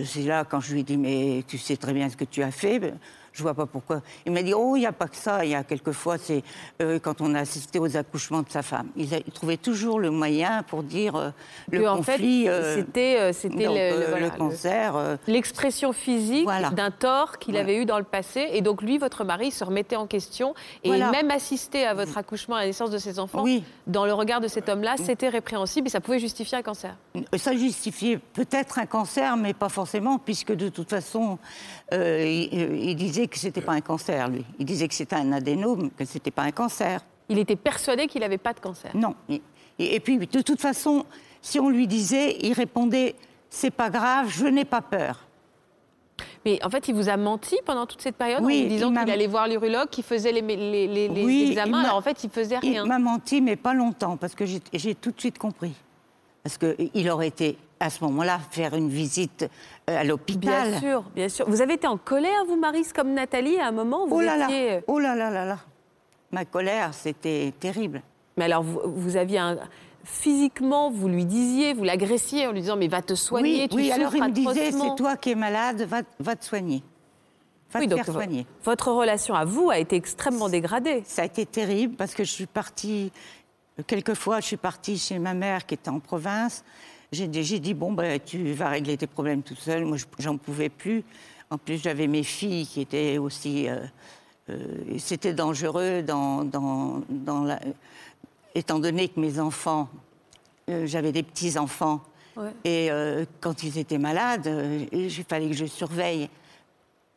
c'est là quand je lui ai dit mais tu sais très bien ce que tu as fait. Je vois pas pourquoi. Il m'a dit oh il n'y a pas que ça. Il y a quelquefois c'est euh, quand on a assisté aux accouchements de sa femme. Il, a- il trouvait toujours le moyen pour dire euh, le Que, en fait, conflit. euh, c'était euh, c'était donc, le, le- voilà, le le- cancer. l'expression physique Voilà. d'un tort qu'il Voilà. avait eu dans le passé. Et donc, lui, votre mari, se remettait en question. Et même assister à votre accouchement, à la naissance de ses enfants, Oui. dans le regard de cet homme-là, c'était répréhensible et ça pouvait justifier un cancer. Ça justifiait peut-être un cancer, mais pas forcément, puisque de toute façon, euh, il, euh, il disait que c'était pas un cancer, lui. Il disait que c'était un adénome, que c'était pas un cancer. Il était persuadé qu'il n'avait pas de cancer. Non. Et, et puis, de toute façon, si on lui disait, il répondait c'est pas grave, je n'ai pas peur. Mais en fait, il vous a menti pendant toute cette période Oui, en disant qu'il allait voir l'urologue, qu'il faisait les, les- les- les Oui, examens. Alors en fait, il faisait rien. Il m'a menti, mais pas longtemps, parce que j'ai tout de suite compris. Parce qu'il aurait été, à ce moment-là, faire une visite à l'hôpital. Bien sûr, bien sûr. Vous avez été en colère, vous, Maris, comme Nathalie, à un moment vous Oh là étiez... là, oh là là là là. Ma colère, c'était terrible. Mais alors, vous, vous aviez un... Physiquement, vous lui disiez, vous l'agressiez en lui disant, mais va te soigner, oui, tu oui alors il me disait, c'est toi qui es malade, va, va te soigner. Va Oui, te donc faire soigner. votre relation à vous a été extrêmement dégradée. Ça a été terrible parce que je suis partie, quelquefois je suis partie chez ma mère qui était en province. J'ai dit, bon, ben, tu vas régler tes problèmes toute seule. Moi, je- j'en pouvais plus. En plus, j'avais mes filles qui étaient aussi... euh, euh, C'était dangereux dans, dans, dans la... Étant donné que mes enfants, euh, j'avais des petits-enfants, Ouais. et quand ils étaient malades, il fallait que je surveille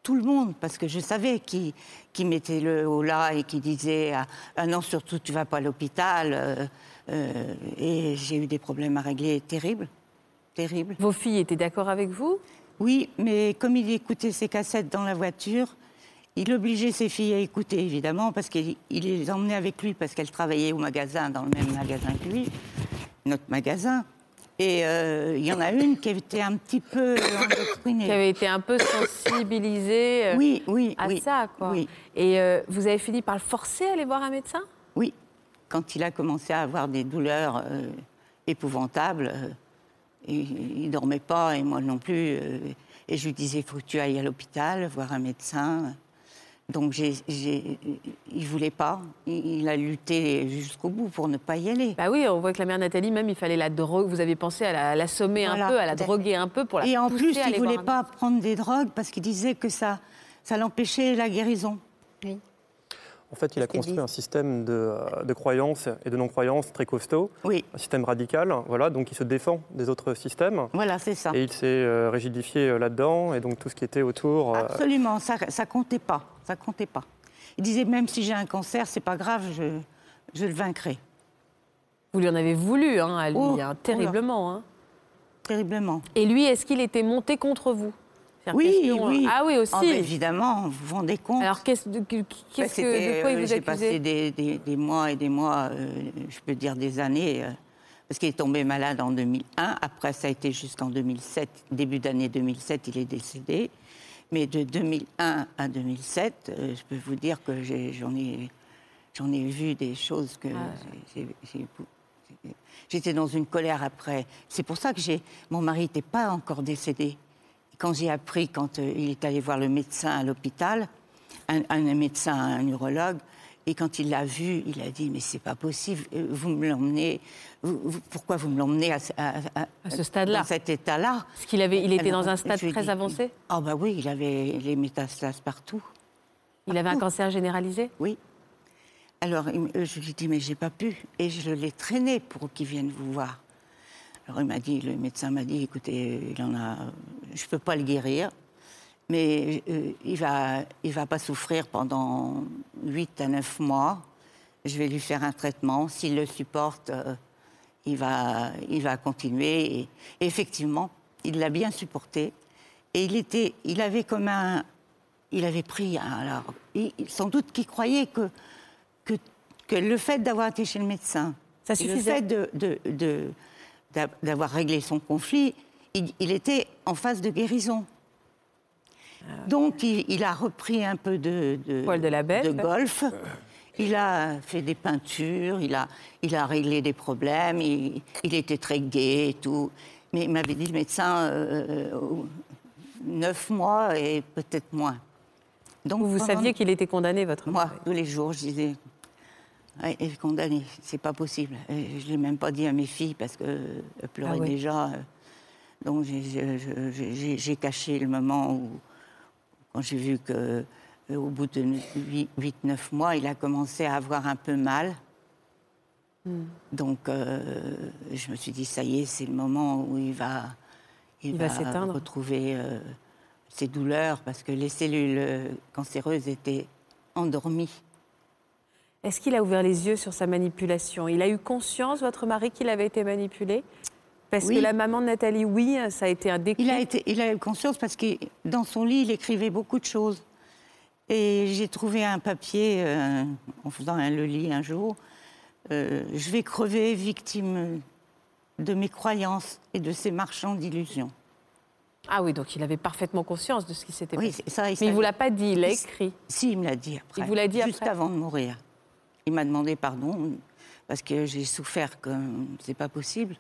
tout le monde, parce que je savais qui, qui mettait le haut là et qui disait ah, ah non, surtout tu vas pas à l'hôpital. Euh, et j'ai eu des problèmes à régler terribles, terribles. Vos filles étaient d'accord avec vous? Oui, mais comme il écoutait ses cassettes dans la voiture, il obligeait ses filles à écouter, évidemment, parce qu'il il les emmenait avec lui, parce qu'elles travaillaient au magasin, dans le même magasin que lui, notre magasin. Et euh, il y en a une qui était un petit peu endoctrinée. qui avait été un peu sensibilisée euh, Oui, oui, à oui. ça, quoi. Oui. Et euh, vous avez fini par le forcer à aller voir un médecin? Oui, quand il a commencé à avoir des douleurs euh, épouvantables, euh, il ne dormait pas et moi non plus. euh, et je lui disais, il faut que tu ailles à l'hôpital, voir un médecin. Donc il ne voulait pas. Il, il a lutté jusqu'au bout pour ne pas y aller. Bah oui, on voit que la mère Nathalie, même, il fallait la droguer. Vous avez pensé à la- l'assommer Voilà, un peu, à la droguer un peu pour la et en plus, il ne voulait pas prendre des drogues parce qu'il disait que ça, ça l'empêchait la guérison. En fait, il a construit un système de, euh, de croyances et de non-croyances très costaud, Oui, un système radical, voilà, donc il se défend des autres systèmes. voilà, c'est ça. Et il s'est euh, rigidifié euh, là-dedans, et donc tout ce qui était autour. euh, Absolument, ça, ça comptait pas, ça comptait pas. Il disait même si j'ai un cancer, c'est pas grave, je, je le vaincrai. Vous lui en avez voulu, hein, à lui, Oh, hein, terriblement. hein. Terriblement. Et lui, est-ce qu'il était monté contre vous? Oui, qu'on- oui. Ah oui, aussi. Ah, bah, évidemment, vous vous rendez compte. Alors, qu'est-ce de, que- Bah, que, de quoi il euh, vous J'ai passé des, des- des mois et des mois, euh, je peux dire des années, euh, parce qu'il est tombé malade en 2001. Après, ça a été jusqu'en 2007, début d'année 2007, il est décédé. Mais de 2001 à 2007, euh, je peux vous dire que j'en ai, j'en ai vu des choses que j'ai- J'étais dans une colère après. C'est pour ça que j'ai. Mon mari n'était pas encore décédé. Quand j'ai appris, quand euh, il est allé voir le médecin à l'hôpital, un, un médecin, un neurologue, et quand il l'a vu, il a dit Mais c'est pas possible, euh, vous me l'emmenez. vous- vous- pourquoi vous me l'emmenez à, ce- à- à- À ce stade-là. Dans cet état-là? Parce qu'il avait, il était Alors, dans un stade très avancé Ah, bah oui, il avait les métastases partout. Il avait un cancer généralisé? Oui. Alors, je lui ai dit, mais j'ai pas pu. Et je l'ai traîné pour qu'il vienne vous voir. Alors, il m'a dit, le médecin m'a dit, écoutez, il en a, je peux pas le guérir, mais euh, il va, il va pas souffrir pendant 8 à 9 mois. Je vais lui faire un traitement. S'il le supporte, euh, il, va, il va continuer. Et, effectivement, il l'a bien supporté. Et il, était, il avait comme un. Il avait pris. un- Alors, il- sans doute qu'il croyait que, que, que le fait d'avoir été chez le médecin, Ça Et le suffisait. fait de- de- de- d'a- d'avoir réglé son conflit, il, il était en phase de guérison. Donc, il, il a repris un peu de, de, Poil de la bête. de golf. Il a fait des peintures, il a, il a réglé des problèmes, il, il était très gai et tout. Mais il m'avait dit le médecin, euh, euh, neuf mois et peut-être moins. Donc, Vous, saviez qu'il était condamné, votre moi, tous les jours, je disais, Ouais, il est condamné, c'est pas possible. Et je l'ai même pas dit à mes filles parce qu'elles pleuraient Ah déjà. euh. Donc j'ai- caché le moment où, quand j'ai vu que euh, au bout de 8-9 mois, il a commencé à avoir un peu mal. Hmm. Donc euh, je me suis dit, ça y est, c'est le moment où il va, Il va retrouver euh, ses douleurs parce que les cellules euh, cancéreuses étaient endormies. Est-ce qu'il a ouvert les yeux sur sa manipulation? Il a eu conscience, votre mari, qu'il avait été manipulé? Parce Oui. que la maman de Nathalie, oui, ça a été un déclic. Il a, été, il a eu conscience parce que dans son lit, il écrivait beaucoup de choses. Et j'ai trouvé un papier euh, en faisant un- le lit un jour. euh, je vais crever victime de mes croyances et de ces marchands d'illusions. Ah oui, donc il avait parfaitement conscience de ce qui s'était Oui, passé. c'est ça. il Mais il savait. vous l'a pas dit, il l'a écrit. Si, il me l'a dit après. Il vous l'a dit Juste après avant de mourir. Il m'a demandé pardon parce que j'ai souffert comme c'est pas possible.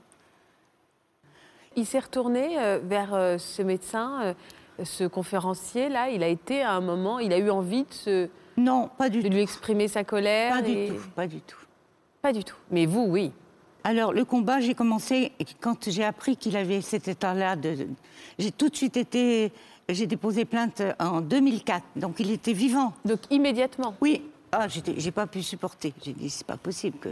Il s'est retourné euh, vers euh, ce médecin, euh, ce conférencier-là. Il a été à un moment, il a eu envie de, se- Non, pas du de tout. lui exprimer sa colère. Pas et- du tout. Pas du tout. Pas du tout. Mais vous, oui. Alors, le combat, j'ai commencé quand j'ai appris qu'il avait cet état-là. De... J'ai tout de suite été. J'ai déposé plainte en 2004, donc il était vivant. Donc immédiatement. Oui, ah, j'ai pas pu supporter. J'ai dit, c'est pas possible que,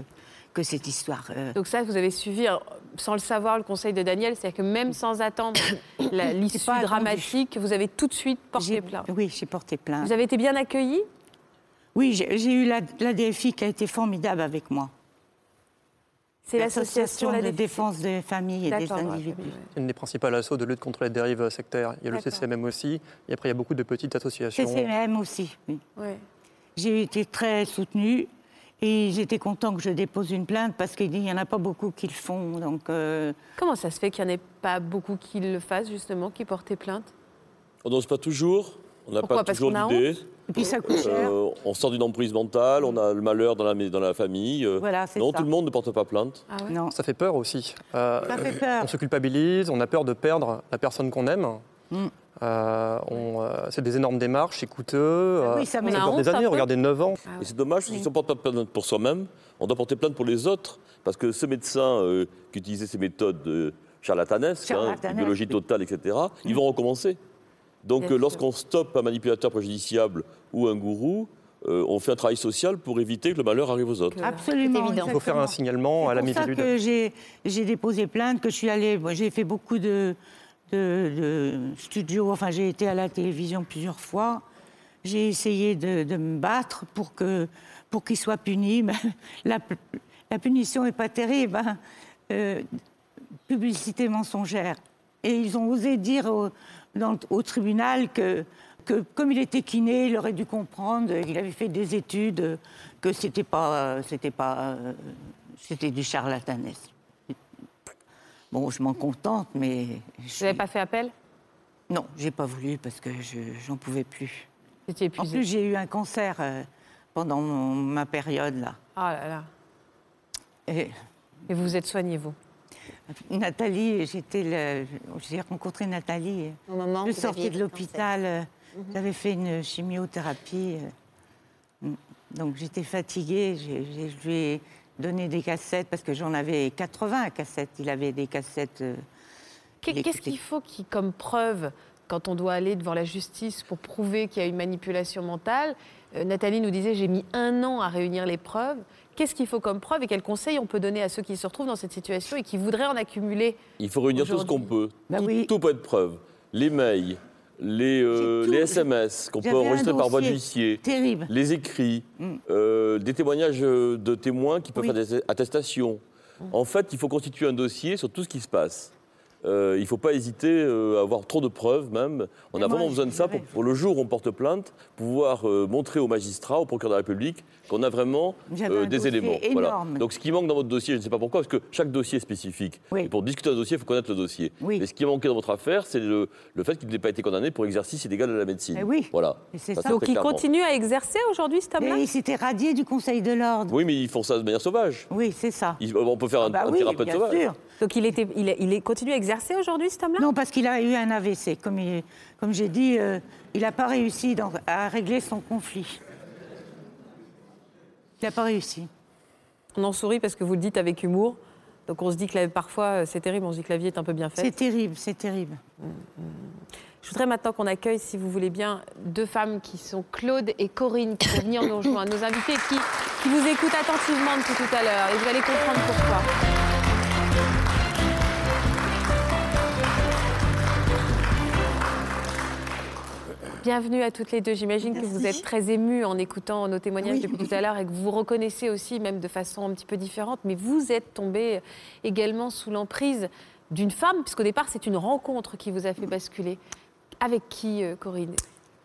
que cette histoire. euh, Donc ça, vous avez suivi, alors, sans le savoir, le conseil de Daniel, c'est-à-dire que même sans attendre la- l'issue dramatique, vous avez tout de suite porté j'ai- plainte. Oui, j'ai porté plainte. Vous avez été bien accueilli Oui, j'ai eu la, la DFI qui a été formidable avec moi. C'est l'association la de Défi- défense des familles et des individus. C'est une des principales assauts de lutte contre les dérives sectaires. Il y a le. CCMM aussi. Et après, il y a beaucoup de petites associations. CCM aussi, oui. Ouais. J'ai été très soutenue et j'étais content que je dépose une plainte parce qu'il n'y en a pas beaucoup qui le font. Donc, euh, Comment ça se fait qu'il n'y en ait pas beaucoup qui le fassent, justement, qui portaient plainte On n'ose pas toujours, on n'a Pourquoi? Pas Parce toujours qu'on a l'idée. et puis ça coûte cher. Euh, on sort d'une emprise mentale, on a le malheur dans la, dans la famille. euh, Voilà, c'est non, ça. tout le monde ne porte pas plainte. Ah ouais? Non. Ça fait peur aussi. Euh, Ça fait peur. On se culpabilise, on a peur de perdre la personne qu'on aime. Mm. Euh, on, euh, c'est des énormes démarches, c'est coûteux. euh, oui, ça ça met- honte des années, regardez 9 ans. Ah Et c'est dommage, parce que si on ne porte pas plainte pour soi-même, on doit porter plainte pour les autres. Parce que ce médecin euh, qui utilisait ces méthodes euh, charlatanesques, hein, biologie oui. totale, etc., ils vont recommencer. Donc euh, lorsqu'on stoppe un manipulateur préjudiciable ou un gourou, euh, on fait un travail social pour éviter que le malheur arrive aux autres. Absolument. Il faut faire un signalement à la C'est pour ça que j'ai, déposé plainte, que je suis allée. j'ai fait beaucoup de, de, studios. Enfin, j'ai été à la télévision plusieurs fois. J'ai essayé de, me battre pour, que, pour qu'il soit puni. Mais la, la punition n'est pas terrible. hein. Euh, publicité mensongère. Et ils ont osé dire au, au tribunal que, que, comme il était kiné, il aurait dû comprendre, il avait fait des études, euh, que c'était pas, euh, c'était pas, c'était du charlatanisme. Bon, je m'en contente, mais je Vous n'avez pas fait appel? Non, j'ai pas voulu parce que je j'en pouvais plus. Étiez En plus, j'ai eu un cancer euh, pendant mon- ma période là. Ah là là. Et Et vous vous êtes soigné, vous? Nathalie, j'étais, le- j'ai rencontré Nathalie. Au moment Je sortais aviez de l'hôpital, euh, j'avais fait une chimiothérapie. euh. Donc j'étais fatiguée, j'ai- j'ai- je lui ai donné des cassettes parce que j'en avais 80 cassettes. Il avait des cassettes. euh, Qu'est-ce qu'il faut qui, comme preuve quand on doit aller devant la justice pour prouver qu'il y a une manipulation mentale Euh, Nathalie nous disait j'ai mis un an à réunir les preuves. Qu'est-ce qu'il faut comme preuve et quels conseils on peut donner à ceux qui se retrouvent dans cette situation et qui voudraient en accumuler Il faut réunir tout ce qu'on peut. Bah tout, oui. tout peut être preuve. Les mails, les, euh, SMS qu'on peut enregistrer par voie d'huissier, les écrits, Mm. euh, des témoignages euh, de témoins qui peuvent Oui. faire des attestations. En fait, il faut constituer un dossier sur tout ce qui se passe. Euh, il ne faut pas hésiter euh, à avoir trop de preuves même. On Mais a moi, vraiment besoin de ça pour, pour le jour où on porte plainte, pouvoir euh, montrer au magistrat, au procureur de la République qu'on a vraiment euh, des éléments. énorme. Donc ce qui manque dans votre dossier, je ne sais pas pourquoi, parce que chaque dossier est spécifique. Oui. Et pour discuter d'un dossier, il faut connaître le dossier. Oui. Mais ce qui a manqué dans votre affaire, c'est le, le fait qu'il n'ait pas été condamné pour exercice illégal de la médecine. Eh oui. Voilà. Et c'est Ça, Donc il clairement. continue à exercer aujourd'hui, cet homme-là Et il s'était radié du Conseil de l'ordre. Oui, mais ils font ça de manière sauvage. Oui, c'est ça. Ils- on peut faire un, Bah un oui, thérapeute bien sauvage. sûr. Donc il, était, il, continue à exercer aujourd'hui, cet homme-là? Non, parce qu'il a eu un AVC. Comme, il- comme j'ai dit, euh, il n'a pas réussi à régler son conflit. Il n'a pas réussi. On en sourit parce que vous le dites avec humour. Donc on se dit que la- parfois, euh, c'est terrible, on se dit que la vie est un peu bien faite. C'est terrible, c'est terrible. Je voudrais maintenant qu'on accueille, si vous voulez bien, deux femmes qui sont Claude et Corinne, qui vont venir nous rejoindre, nos invités qui, qui vous écoutent attentivement depuis tout à l'heure. Et vous allez comprendre pourquoi. Bienvenue à toutes les deux. J'imagine que vous êtes très émues en écoutant nos témoignages Oui. depuis tout à l'heure et que vous vous reconnaissez aussi, même de façon un petit peu différente. Mais vous êtes tombée également sous l'emprise d'une femme, puisqu'au départ, c'est une rencontre qui vous a fait basculer. Avec qui, euh, Corinne?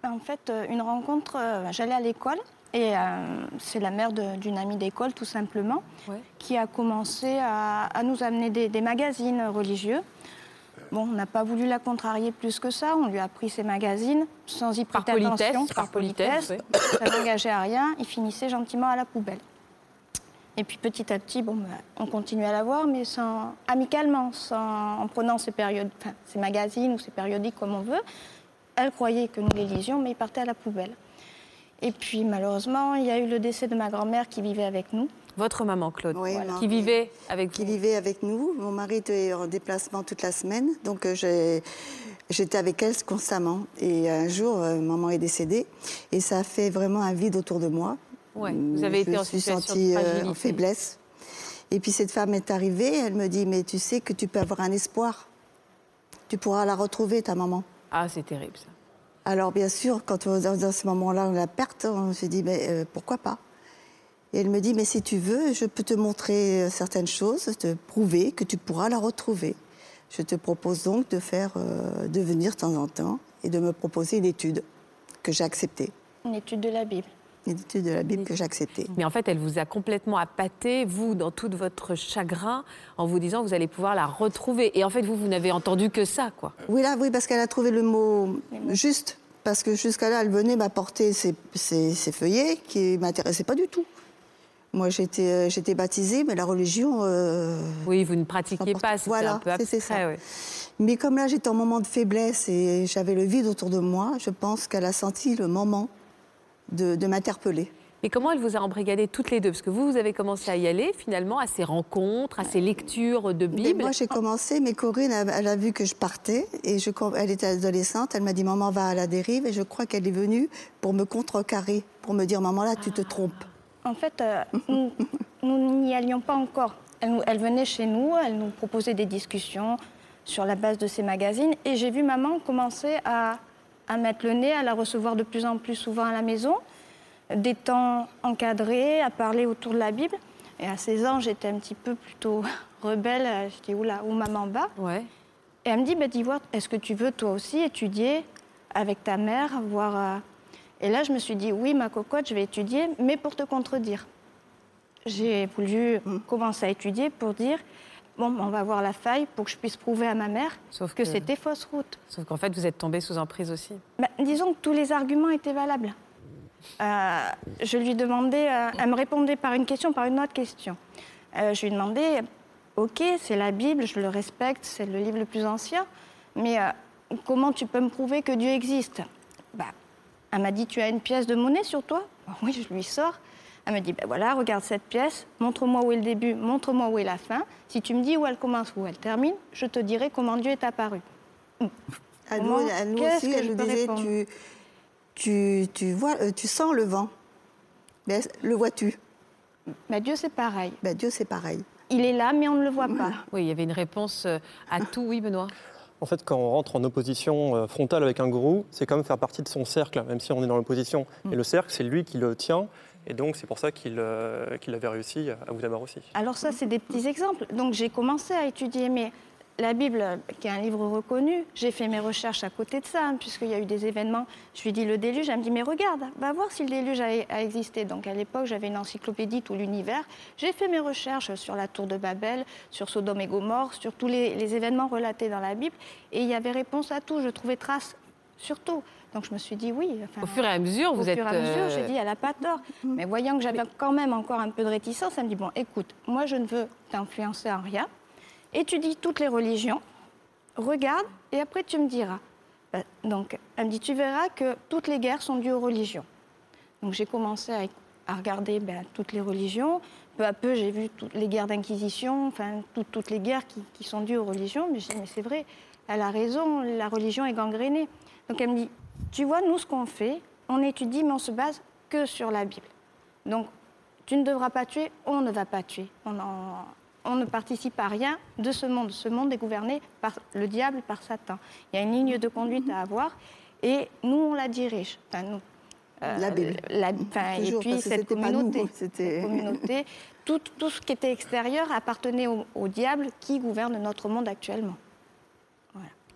En fait, euh, une rencontre, euh, j'allais à l'école et euh, c'est la mère d'une amie d'école, tout simplement, Ouais. qui a commencé à, à nous amener des, des magazines religieux. Bon, on n'a pas voulu la contrarier plus que ça. On lui a pris ses magazines sans y Par prêter politesse, attention. par politesse, Ça n'engageait à rien. Il finissait gentiment à la poubelle. Et puis petit à petit, bon, bah, on continuait à la voir, mais sans, amicalement, sans, en prenant ses, périodes, enfin, ses magazines ou ses périodiques comme on veut. Elle croyait que nous les lisions, mais ils partaient à la poubelle. Et puis malheureusement, il y a eu le décès de ma grand-mère qui vivait avec nous. Votre maman, Claude, Oui, voilà, ma- qui vivait avec qui vous. vivait avec nous. Mon mari était en déplacement toute la semaine, donc euh, j'étais avec elle constamment. Et un jour, euh, maman est décédée, et ça a fait vraiment un vide autour de moi. Ouais, vous avez je été en suis situation sentie de euh, en faiblesse. Et puis cette femme est arrivée, elle me dit, mais tu sais que tu peux avoir un espoir. Tu pourras la retrouver, ta maman. Ah, c'est terrible ça. Alors bien sûr, quand on- dans, dans ce moment-là, on la perte, on se dit, mais euh, pourquoi pas? Et elle me dit, mais si tu veux, je peux te montrer euh, certaines choses, te prouver que tu pourras la retrouver. Je te propose donc de faire, euh, de venir de temps en temps et de me proposer une étude que j'ai acceptée. Une étude de la Bible. Une étude de la Bible que j'ai acceptée. Mais en fait, elle vous a complètement appâté, vous, dans tout votre chagrin, en vous disant vous allez pouvoir la retrouver. Et en fait, vous, vous n'avez entendu que ça, quoi. Oui, là, oui, parce qu'elle a trouvé le mot juste. Parce que jusqu'à là, elle venait m'apporter ses, ses- ses feuillets qui ne m'intéressaient pas du tout. Moi, j'étais euh, j'étais baptisée, mais la religion. euh, Oui, vous ne pratiquiez pas, c'était voilà, un peu abstrait. ça. ouais. Mais comme là, j'étais en moment de faiblesse et j'avais le vide autour de moi, je pense qu'elle a senti le moment de, de m'interpeller. Mais comment elle vous a embrigadé toutes les deux? Parce que vous, vous avez commencé à y aller, finalement, à ces rencontres, à ces lectures de Mais Bible. moi, j'ai commencé, mais Corinne, elle, elle a vu que je partais et je, elle était adolescente. Elle m'a dit Maman va à la dérive et je crois qu'elle est venue pour me contrecarrer, pour me dire Maman, là, tu te trompes. En fait, euh, nous n'y allions pas encore. Elle, venait chez nous, elle nous proposait des discussions sur la base de ces magazines. Et j'ai vu maman commencer à, à mettre le nez, à la recevoir de plus en plus souvent à la maison, des temps encadrés, à parler autour de la Bible. Et à 16 ans, j'étais un petit peu plutôt rebelle. Je dis, oula, où maman va? Ouais. et elle me dit, bah, d'Ivoire, est-ce que tu veux toi aussi étudier avec ta mère, voir... Et là, je me suis dit, oui, ma cocotte, je vais étudier, mais pour te contredire. J'ai voulu commencer à étudier pour dire, bon, on va voir la faille pour que je puisse prouver à ma mère Sauf que que- c'était fausse route. Sauf qu'en fait, vous êtes tombé sous emprise aussi. Bah, disons que tous les arguments étaient valables. Euh, je lui demandais, euh, elle me répondait par une question, par une autre question. Euh, je lui demandais, ok, c'est la Bible, je le respecte, c'est le livre le plus ancien, mais comment tu peux me prouver que Dieu existe? Bah, Elle m'a dit, tu as une pièce de monnaie sur toi? Oui, je lui sors. Elle me dit, ben voilà, regarde cette pièce, montre-moi où est le début, montre-moi où est la fin. Si tu me dis où elle commence, où elle termine, je te dirai comment Dieu est apparu. À nous, Comment- à nous aussi, que elle je nous disait tu, tu, tu, vois, euh, tu sens le vent. Mais le vois-tu? Ben, Dieu, c'est pareil. ben, Dieu, c'est pareil. Il est là, mais on ne le voit pas. Oui, il y avait une réponse euh, à tout. Oui, Benoît? En fait, quand on rentre en opposition euh, frontale avec un gourou, c'est comme faire partie de son cercle, même si on est dans l'opposition. Et le cercle, c'est lui qui le tient. Et donc, c'est pour ça qu'il euh, avait réussi à vous avoir aussi. Alors ça, c'est des petits exemples. Donc j'ai commencé à étudier, mais la Bible, qui est un livre reconnu, j'ai fait mes recherches à côté de ça, hein, puisqu'il y a eu des événements. Je lui dis le déluge, elle me dit mais regarde, va voir si le déluge a, a existé. Donc à l'époque, j'avais une encyclopédie tout l'univers. J'ai fait mes recherches sur la tour de Babel, sur Sodome et Gomorre, sur tous les, les événements relatés dans la Bible, et il y avait réponse à tout. Je trouvais trace sur tout. Donc je me suis dit oui. enfin, Au fur et à mesure, vous au êtes. fur et à mesure, euh, j'ai dit, elle n'a pas tort. Mais voyant que j'avais quand même encore un peu de réticence, elle me dit, bon, écoute, moi je ne veux t'influencer en rien. Étudie toutes les religions, regarde, et après tu me diras. Ben, donc, elle me dit, tu verras que toutes les guerres sont dues aux religions. Donc j'ai commencé à, regarder ben, toutes les religions. Peu à peu, j'ai vu toutes les guerres d'inquisition, enfin toutes- les guerres qui, sont dues aux religions. Mais j'ai dit, mais c'est vrai, elle a raison, la religion est gangrénée. Donc elle me dit, tu vois, nous, ce qu'on fait, on étudie, mais on se base que sur la Bible. Donc, tu ne devras pas tuer, on ne va pas tuer. On ne participe à rien de ce monde. Ce monde est gouverné par le diable, par Satan. Il y a une ligne de conduite à avoir et nous, on la dirige. Enfin, nous. Euh, La Bible. la- enfin, et puis cette nous, communauté. c'était- cette communauté tout, tout ce qui était extérieur appartenait au, au diable qui gouverne notre monde actuellement.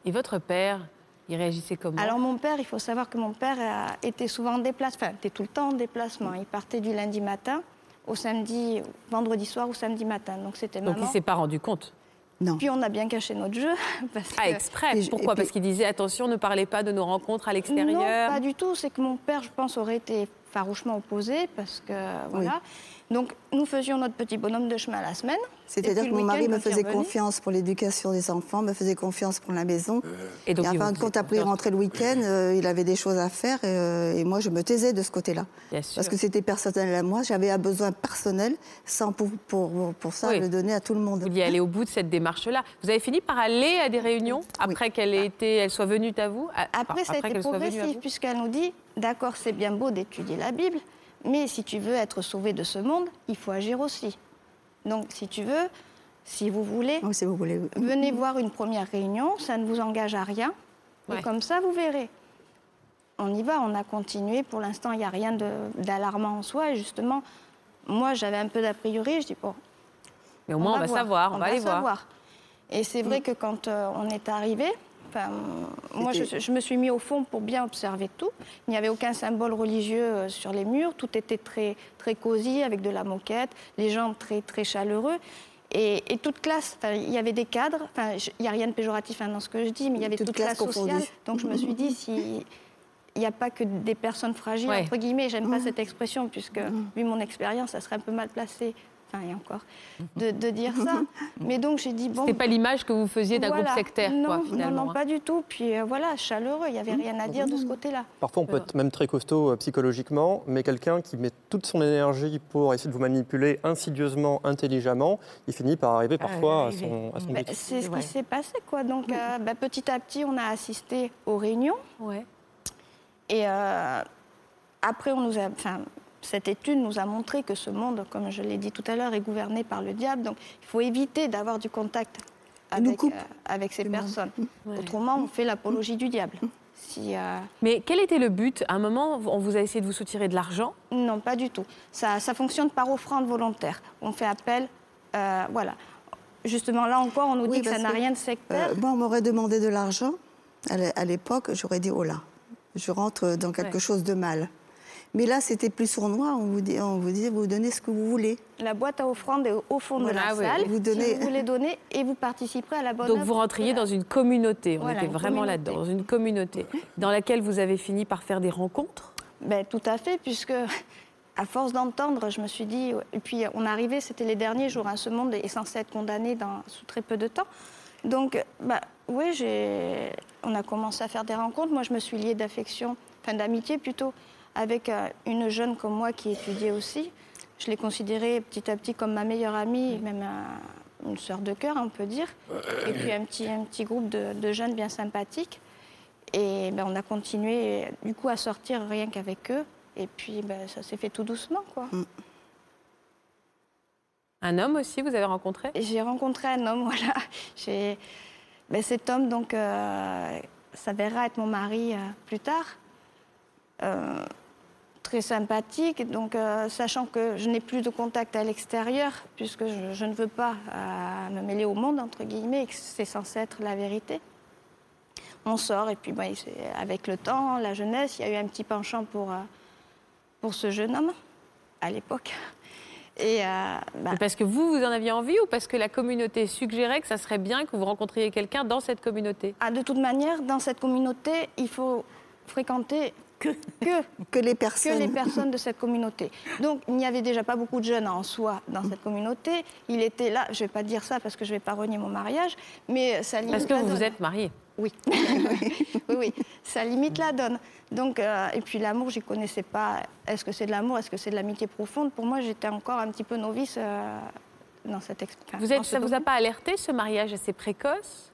Et votre père, il réagissait comment? Alors mon père, il faut savoir que mon père a- était souvent en déplacement, enfin était tout le temps en déplacement. Il partait du lundi matin au samedi, vendredi soir ou samedi matin. Donc c'était Donc maman. il s'est pas rendu compte. Non. Puis on a bien caché notre jeu parce Ah, que exprès. Je- Pourquoi? puis- Parce qu'il disait attention, ne parlez pas de nos rencontres à l'extérieur. Non, pas du tout. C'est que mon père, je pense, aurait été farouchement opposé parce que voilà. Donc nous faisions notre petit bonhomme de chemin la semaine. C'est-à-dire que mon mari me quand faisait confiance pour l'éducation des enfants, me faisait confiance pour la maison. Et donc, et en il fin vous de compte, faisait après, il rentrait le week-end, euh, il avait des choses à faire et, euh, et moi, je me taisais de ce côté-là. Parce que c'était personnel à moi, j'avais un besoin personnel sans pour, pour, pour ça Oui. le donner à tout le monde. Vous vouliez aller au bout de cette démarche-là. Vous avez fini par aller à des réunions après qu'elle ait été, elle soit venue à vous Après, enfin, ça a été progressif, puisqu'elle nous dit d'accord, c'est bien beau d'étudier la Bible, mais si tu veux être sauvé de ce monde, il faut agir aussi. Donc, si tu veux, si vous voulez, Oui, si vous voulez. oui. venez voir une première réunion, ça ne vous engage à rien, Ouais. et comme ça, vous verrez. On y va, on a continué. Pour l'instant, il n'y a rien d'alarmant en soi. Et justement, moi, j'avais un peu d'a priori. Je dis, bon, Mais au moins, on, va, voir, savoir, on, va aller voir. Et c'est vrai que quand euh, on est arrivé, enfin, moi je, me suis mis au fond pour bien observer tout. Il n'y avait aucun symbole religieux euh, sur les murs, tout était très, très cosy avec de la moquette, les gens très, très chaleureux. Et, et toute classe, il y avait des cadres, enfin, il n'y a rien de péjoratif hein, dans ce que je dis, mais il y avait Toute toute, classe classe sociale. Donc je me suis dit, si. Il n'y a pas que des personnes fragiles, Ouais. entre guillemets. J'aime Mmh. pas cette expression, puisque, vu mon expérience, ça serait un peu mal placé, enfin, et encore, de, de dire ça. Mais donc, j'ai dit, bon. C'était pas l'image que vous faisiez d'un Voilà. groupe sectaire, non, quoi, non, finalement. Non, hein. pas du tout. Puis euh, voilà, chaleureux, il n'y avait rien à dire de ce côté-là. Parfois, on peut être même très costaud euh, psychologiquement, mais quelqu'un qui met toute son énergie pour essayer de vous manipuler insidieusement, intelligemment, il finit par arriver parfois à son, à son but. c'est ce qui s'est passé, quoi. Donc, euh, ben, petit à petit, on a assisté aux réunions. Ouais. Et euh, après, on nous a, enfin, cette étude nous a montré que ce monde, comme je l'ai dit tout à l'heure, est gouverné par le diable. Donc, il faut éviter d'avoir du contact avec, euh, avec ces personnes. Ouais. Autrement, on fait l'apologie du diable. Si, euh, Mais quel était le but? À un moment, on vous a essayé de vous soutirer de l'argent? Non, pas du tout. Ça, ça fonctionne par offrande volontaire. On fait appel, euh, voilà. Justement, là encore, on nous Oui, dit que ça n'a rien de sectaire. Euh, moi, on m'aurait demandé de l'argent. À l'é- à l'époque, j'aurais dit oh là, je rentre dans quelque Ouais. chose de mal. Mais là, c'était plus sournois. On vous, dit, on vous disait vous donnez ce que vous voulez. La boîte à offrande est au fond Voilà, de oui. la salle. Vous donnez- Si vous voulez donner et vous participerez à la bonne Donc vous rentriez dans une communauté. On Voilà, était vraiment là-dedans, dans une communauté dans laquelle vous avez fini par faire des rencontres. Ben, tout à fait, puisque à force d'entendre, je me suis dit. Et puis on arrivait, c'était les derniers jours. hein, ce monde est censé être condamné dans, sous très peu de temps. Donc, bah, oui, on a commencé à faire des rencontres. Moi, je me suis liée d'affection, enfin d'amitié plutôt, avec euh, une jeune comme moi qui étudiait aussi. Je l'ai considérée petit à petit comme ma meilleure amie, même un- une sœur de cœur, on peut dire. Et puis un petit, un petit groupe de, de jeunes bien sympathiques. Et ben, on a continué du coup à sortir rien qu'avec eux. Et puis ben, ça s'est fait tout doucement. quoi. Un homme aussi, vous avez rencontré? J'ai rencontré un homme, voilà. J'ai- ben, cet homme donc euh, s'avérera être mon mari euh, plus tard. Euh, très sympathique. Donc, euh, sachant que je n'ai plus de contact à l'extérieur, puisque je, je ne veux pas euh, me mêler au monde, entre guillemets, et que c'est censé être la vérité. On sort, et puis bah, avec le temps, la jeunesse, il y a eu un petit penchant pour, euh, pour ce jeune homme, à l'époque. Et bah, Parce que vous, vous en aviez envie ou parce que la communauté suggérait que ça serait bien que vous rencontriez quelqu'un dans cette communauté? Ah, de toute manière, dans cette communauté, il faut fréquenter que, que Que les que personnes. les personnes de cette communauté. Donc, il n'y avait déjà pas beaucoup de jeunes en soi dans cette communauté. Il était là, je ne vais pas dire ça parce que je ne vais pas renier mon mariage, mais ça limite Parce que la vous donne. vous êtes mariés. Oui. oui, oui, ça limite la donne. Donc, euh, et puis l'amour, je ne connaissais pas. Est-ce que c'est de l'amour? Est-ce que c'est de l'amitié profonde? Pour moi, j'étais encore un petit peu novice euh, dans cette expérience. Vous êtes, ça vous a pas alerté ce mariage assez précoce?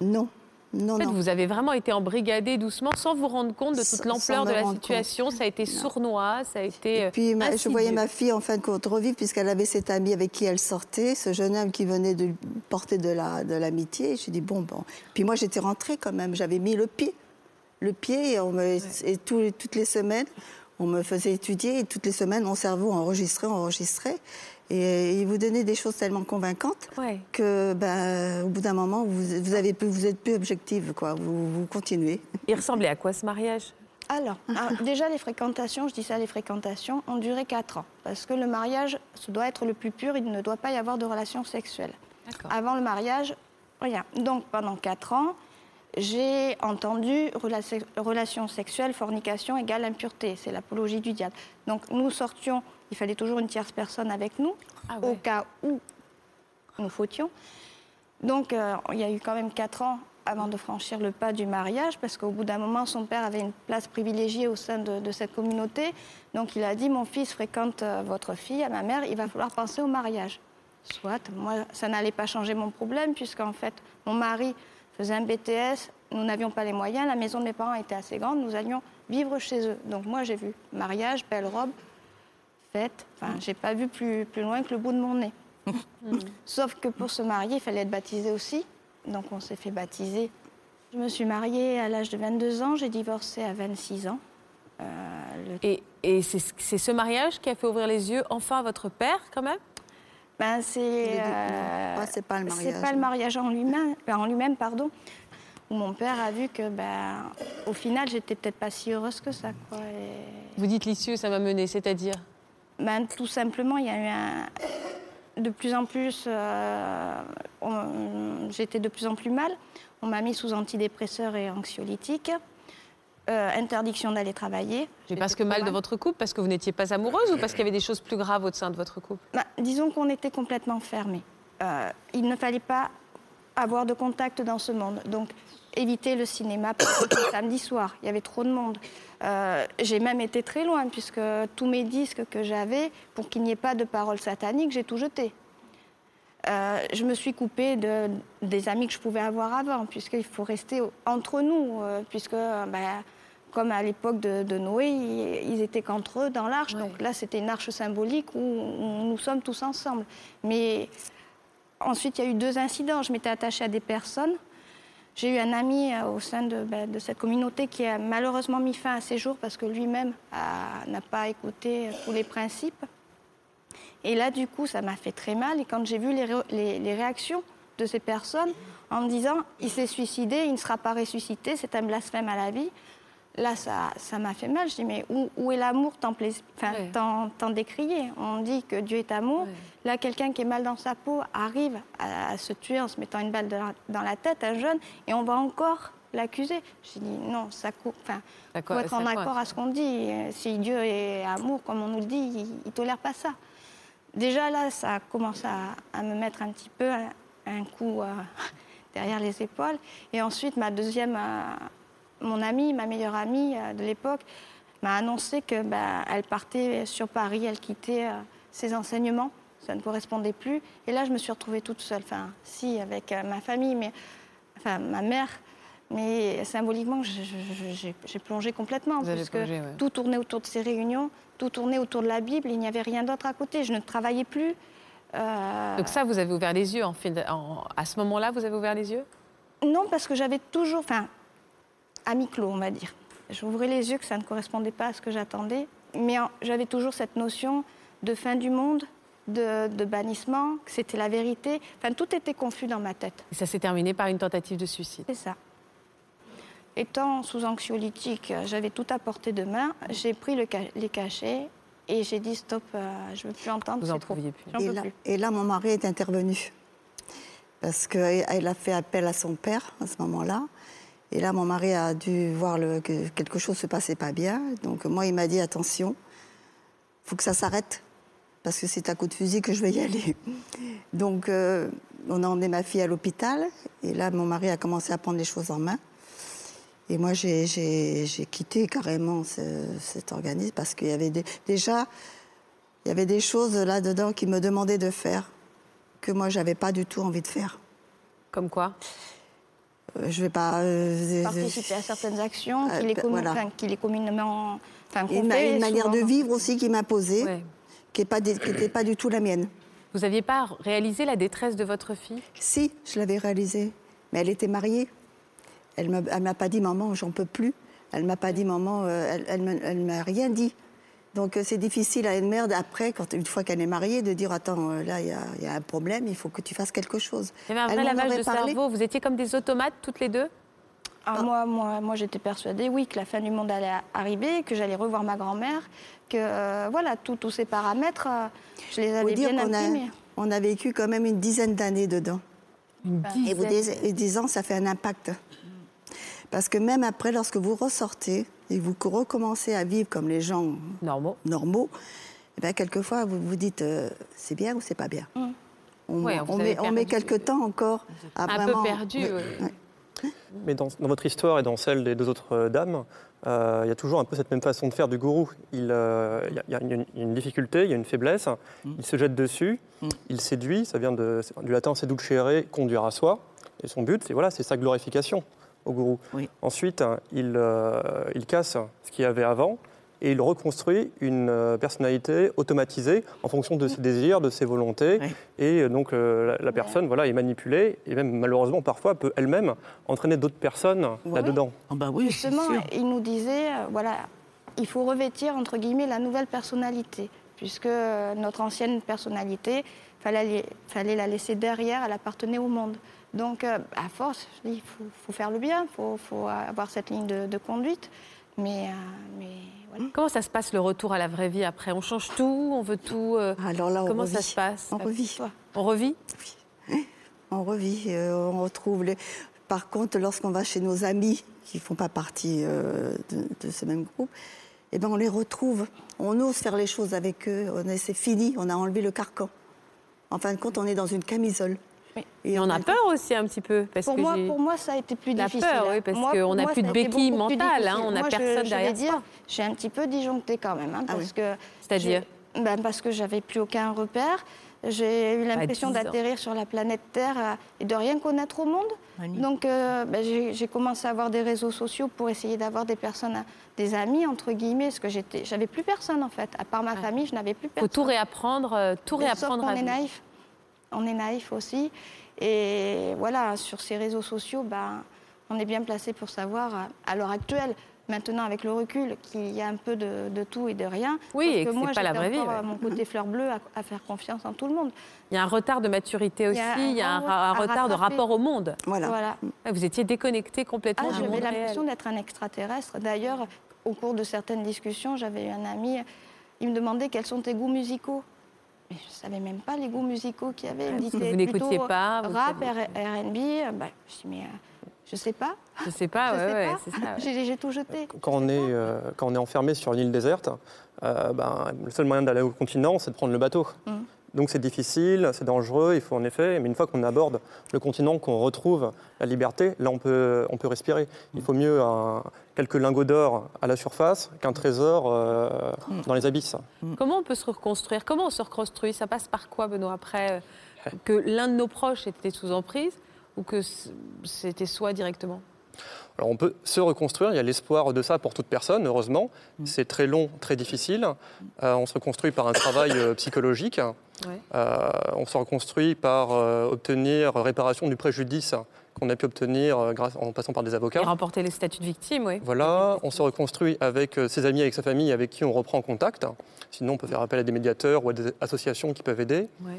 Non, non, En fait, non. vous avez vraiment été embrigadé doucement sans vous rendre compte de toute l'ampleur de la situation. Ça a été sournois, ça a été. Et euh, puis ma- je voyais ma fille en fin de compte revivre puisqu'elle avait cet ami avec qui elle sortait, ce jeune homme qui venait de porter de la de l'amitié. J'ai dit bon bon. Puis moi j'étais rentrée quand même, j'avais mis le pied, le pied et, on me, et tous- toutes les semaines on me faisait étudier et toutes les semaines mon cerveau enregistrait enregistrait et il vous donnait des choses tellement convaincantes Ouais. que ben au bout d'un moment vous vous avez plus vous êtes plus objective quoi, vous, vous continuez. Il ressemblait à quoi ce mariage? Alors, ah, déjà, les fréquentations, je dis ça, les fréquentations, ont duré 4 ans. Parce que le mariage, ce doit être le plus pur, il ne doit pas y avoir de relations sexuelles. D'accord. Avant le mariage, rien. Donc, pendant 4 ans, j'ai entendu relation, relations sexuelles, fornication égale impureté. C'est l'apologie du diable. Donc, nous sortions, il fallait toujours une tierce personne avec nous, Ah au cas où nous fautions. Donc, euh, il y a eu quand même 4 ans avant de franchir le pas du mariage, parce qu'au bout d'un moment, son père avait une place privilégiée au sein de, de cette communauté. Donc, il a dit Mon fils fréquente euh, votre fille, à ma mère, il va falloir penser au mariage. Soit, moi, ça n'allait pas changer mon problème, puisqu'en fait, mon mari faisait un BTS, nous n'avions pas les moyens, la maison de mes parents était assez grande, nous allions vivre chez eux. Donc, moi, j'ai vu mariage, belle robe, fête. Enfin, j'ai pas vu plus, plus loin que le bout de mon nez. Sauf que pour se marier, il fallait être baptisé aussi. Donc on s'est fait baptiser. Je me suis mariée à l'âge de 22 ans, j'ai divorcé à 26 ans. Euh, le- Et, et c'est c'est ce mariage qui a fait ouvrir les yeux enfin à votre père, quand même? Ben, c'est euh, Ah, c'est pas le mariage. c'est pas le mariage en lui-même, en lui-même, pardon. Où mon père a vu que, ben, au final, j'étais peut-être pas si heureuse que ça. Quoi. Et- Vous dites l'issue, ça m'a mené, c'est-à-dire? Ben, tout simplement, il y a eu un... De plus en plus, euh, on- j'étais de plus en plus mal. On m'a mis sous antidépresseurs et anxiolytiques. Euh, interdiction d'aller travailler. Mais parce que mal de votre couple, parce que vous n'étiez pas amoureuse ou parce qu'il y avait des choses plus graves au sein de votre couple? Ben, disons qu'on était complètement fermés. Euh, il ne fallait pas avoir de contact dans ce monde. Donc, éviter le cinéma le samedi soir. Il y avait trop de monde. Euh, j'ai même été très loin, puisque tous mes disques que j'avais, pour qu'il n'y ait pas de paroles sataniques, j'ai tout jeté. Euh, je me suis coupée de, des amis que je pouvais avoir avant, puisqu'il faut rester entre nous, euh, puisque, ben, comme à l'époque de, de Noé, ils, ils étaient qu'entre eux dans l'arche. Donc là, c'était une arche symbolique où, où nous sommes tous ensemble. Mais ensuite, il y a eu deux incidents. Je m'étais attachée à des personnes. J'ai eu un ami euh, au sein de, ben, de cette communauté qui a malheureusement mis fin à ses jours parce que lui-même n'a pas écouté euh, tous les principes. Et là, du coup, ça m'a fait très mal. Et quand j'ai vu les, ré- les- les réactions de ces personnes en me disant il s'est suicidé, il ne sera pas ressuscité, c'est un blasphème à la vie, là, ça ça m'a fait mal. Je dis mais où, où est l'amour tant, plais- enfin, Ouais. tant- tant décrié? On dit que Dieu est amour. Là, quelqu'un qui est mal dans sa peau arrive à, à se tuer en se mettant une balle la- dans la tête, un jeune, et on va encore l'accuser. J'ai dit non, ça coupe. Enfin, faut être en accord à ce qu'on dit. Si Dieu est amour, comme on nous le dit, il, il tolère pas ça. Déjà là, ça commence à, à me mettre un petit peu un, un coup euh, derrière les épaules. Et ensuite, ma deuxième, euh, mon amie, ma meilleure amie euh, de l'époque, m'a annoncé que ben, elle partait sur Paris, elle quittait ses enseignements, ça ne correspondait plus. Et là, je me suis retrouvée toute seule. Enfin, si, avec euh, ma famille, mais enfin ma mère. Mais symboliquement, j'ai plongé complètement, Vous puisque plongé, ouais. tout tournait autour de ces réunions, tout tournait autour de la Bible, il n'y avait rien d'autre à côté. Je ne travaillais plus. Euh, Donc ça, vous avez ouvert les yeux. En fait, en- à ce moment-là, vous avez ouvert les yeux? Non, parce que j'avais toujours, enfin, à mi-clos, on va dire. j'ouvrais les yeux que ça ne correspondait pas à ce que j'attendais. Mais en- j'avais toujours cette notion de fin du monde, de, de bannissement, que c'était la vérité. Enfin, tout était confus dans ma tête. Et ça s'est terminé par une tentative de suicide. C'est ça. Étant sous anxiolytique, j'avais tout à portée de main. J'ai pris le ca- les cachets et j'ai dit stop, euh, je ne veux plus entendre. Vous en pouviez plus. Et peux là, plus. et là, mon mari est intervenu. Parce qu'elle a fait appel à son père à ce moment-là. Et là, mon mari a dû voir le- que quelque chose se passait pas bien. Donc, moi, il m'a dit attention, faut que ça s'arrête. Parce que c'est à coup de fusil que je vais y aller. Donc, euh, on a emmené ma fille à l'hôpital. Et là, mon mari a commencé à prendre les choses en main. Et moi, j'ai- quitté carrément ce- cet organisme parce qu'il y avait des- déjà il y avait des choses là-dedans qui me demandaient de faire que moi, j'avais pas du tout envie de faire. Comme quoi? Euh, Je vais pas. euh, Participer à certaines actions Euh, qu'il est, ben, commun- voilà. qu'il est communément. Enfin, une, fait une manière de vivre aussi qui m'imposait, Ouais. Qui n'était pas du tout la mienne. Vous n'aviez pas réalisé la détresse de votre fille? Si, je l'avais réalisé, mais elle était mariée. Elle ne m'a pas dit maman, j'en peux plus. Elle m'a pas dit maman, euh, elle, elle m'a rien dit. Donc euh, c'est difficile à une mère après, quand, une fois qu'elle est mariée, de dire attends, euh, là il y, a- il y a un problème, il faut que tu fasses quelque chose. Il y avait un vrai lavage de parlé. cerveau. Vous étiez comme des automates toutes les deux? Ah, moi, moi, moi j'étais persuadée, oui, que la fin du monde allait arriver, que j'allais revoir ma grand-mère, que euh, voilà, tous ces paramètres, euh, je les avais dire bien qu'on a, imprimés. on a vécu quand même une dizaine d'années dedans. Une Et vous et dix ans, ça fait un impact. Parce que même après, lorsque vous ressortez et vous recommencez à vivre comme les gens Normaux. normaux, eh ben, quelquefois, vous vous dites, euh, c'est bien ou c'est pas bien On, Ouais, vous on met, on met perdu. quelques temps encore à Un vraiment... peu perdu. Oui, ouais. Mais dans, dans votre histoire et dans celle des deux autres euh, dames, euh, il y a toujours un peu cette même façon de faire du gourou. Il, euh, il y a- il y, a une- difficulté, il y a une faiblesse, il se jette dessus, il séduit, ça vient de- du latin seducere, conduire à soi. Et son but, c'est voilà, c'est sa glorification au gourou. Oui. Ensuite, il, il casse ce qu'il y avait avant et il reconstruit une euh, personnalité automatisée en fonction de ses désirs, de ses volontés. Oui. Et euh, donc euh, la, la personne voilà, est manipulée et même malheureusement parfois peut elle-même entraîner d'autres personnes là-dedans. Ah bah oui, Justement, sûr. il nous disait, euh, voilà, il faut revêtir, entre guillemets, la nouvelle personnalité, puisque euh, notre ancienne personnalité, fallait, fallait la laisser derrière, elle appartenait au monde. Donc, euh, à force, je dis, il faut, faut faire le bien, il faut, faut avoir cette ligne de, de conduite, mais, euh, mais voilà. Comment ça se passe le retour à la vraie vie après? On change tout On veut tout euh, Alors là, on Comment revit. ça se passe? On revit. On revit? On revit, euh, on retrouve les... Par contre, lorsqu'on va chez nos amis qui ne font pas partie euh, de, de ce même groupe, eh ben on les retrouve. On ose faire les choses avec eux. On est- C'est fini, on a enlevé le carcan. En fin de compte, on est dans une camisole. Oui. Et on a peur aussi un petit peu. Parce Pour que moi, pour moi, ça a été plus La difficile. peur, hein. oui, parce qu'on n'a plus de béquille mentale, hein, on n'a Moi, je- personne je vais derrière dire. J'ai un petit peu disjoncté quand même, hein, Ah parce oui. que C'est-à-dire ben, parce que j'avais plus aucun repère. J'ai eu l'impression 10 ans. d'atterrir sur la planète Terre euh, et de rien connaître au monde. Magnifique. Donc, euh, ben, j'ai commencé à avoir des réseaux sociaux pour essayer d'avoir des personnes, hein, des amis entre guillemets, parce que j'avais plus personne en fait, à part ma famille, je n'avais plus faut personne. tout réapprendre, euh, tout Mais sauf réapprendre qu'on est naïf. On est naïf aussi. Et voilà, sur ces réseaux sociaux, ben, on est bien placé pour savoir, à l'heure actuelle, maintenant avec le recul, qu'il y a un peu de, de tout et de rien. Oui, Sauf et que c'est moi, pas la vraie vie, ouais. mon côté fleur bleue à, à faire confiance en tout le monde. Il y a un retard de maturité aussi, Il y a un il y a un, grand ra- un à retard de rapport au monde. Voilà. Voilà. Ouais, Vous étiez déconnecté Ah, complètement du j'avais l'impression d'être un extraterrestre. D'ailleurs, au cours de certaines discussions, j'avais eu un ami, il me demandait quels sont tes goûts musicaux. Mais je ne savais même pas les goûts musicaux qu'il y avait. Il me Vous n'écoutiez pas, vous Rap, R&B. Bah, je dis, mais euh, je sais pas. Je sais pas, je ouais, sais ouais, pas. c'est ça. ouais. J'ai tout jeté. Quand on, est, euh, quand on est enfermé sur une île déserte, euh, ben, le seul moyen d'aller au continent, c'est de prendre le bateau. Mhm. Donc c'est difficile, c'est dangereux, il faut en effet, mais une fois qu'on aborde le continent, qu'on retrouve la liberté, là on peut, on peut respirer. Il faut mieux un- quelques lingots d'or à la surface qu'un trésor euh, dans les abysses. Comment on peut se reconstruire? Comment on se reconstruit? Ça passe par quoi, Benoît Après, euh, que l'un de nos proches était sous emprise ou que c'était soi directement? Alors on peut se reconstruire, il y a l'espoir de ça pour toute personne, heureusement. C'est très long, très difficile. Euh, on se reconstruit par un travail euh, psychologique. Ouais. Euh, on se reconstruit par euh, obtenir réparation du préjudice qu'on a pu obtenir grâce, en passant par des avocats. Et remporter les statuts de victime, oui. Voilà, on se reconstruit avec ses amis, avec sa famille, avec qui on reprend contact. Sinon, on peut faire appel à des médiateurs ou à des associations qui peuvent aider. Ouais.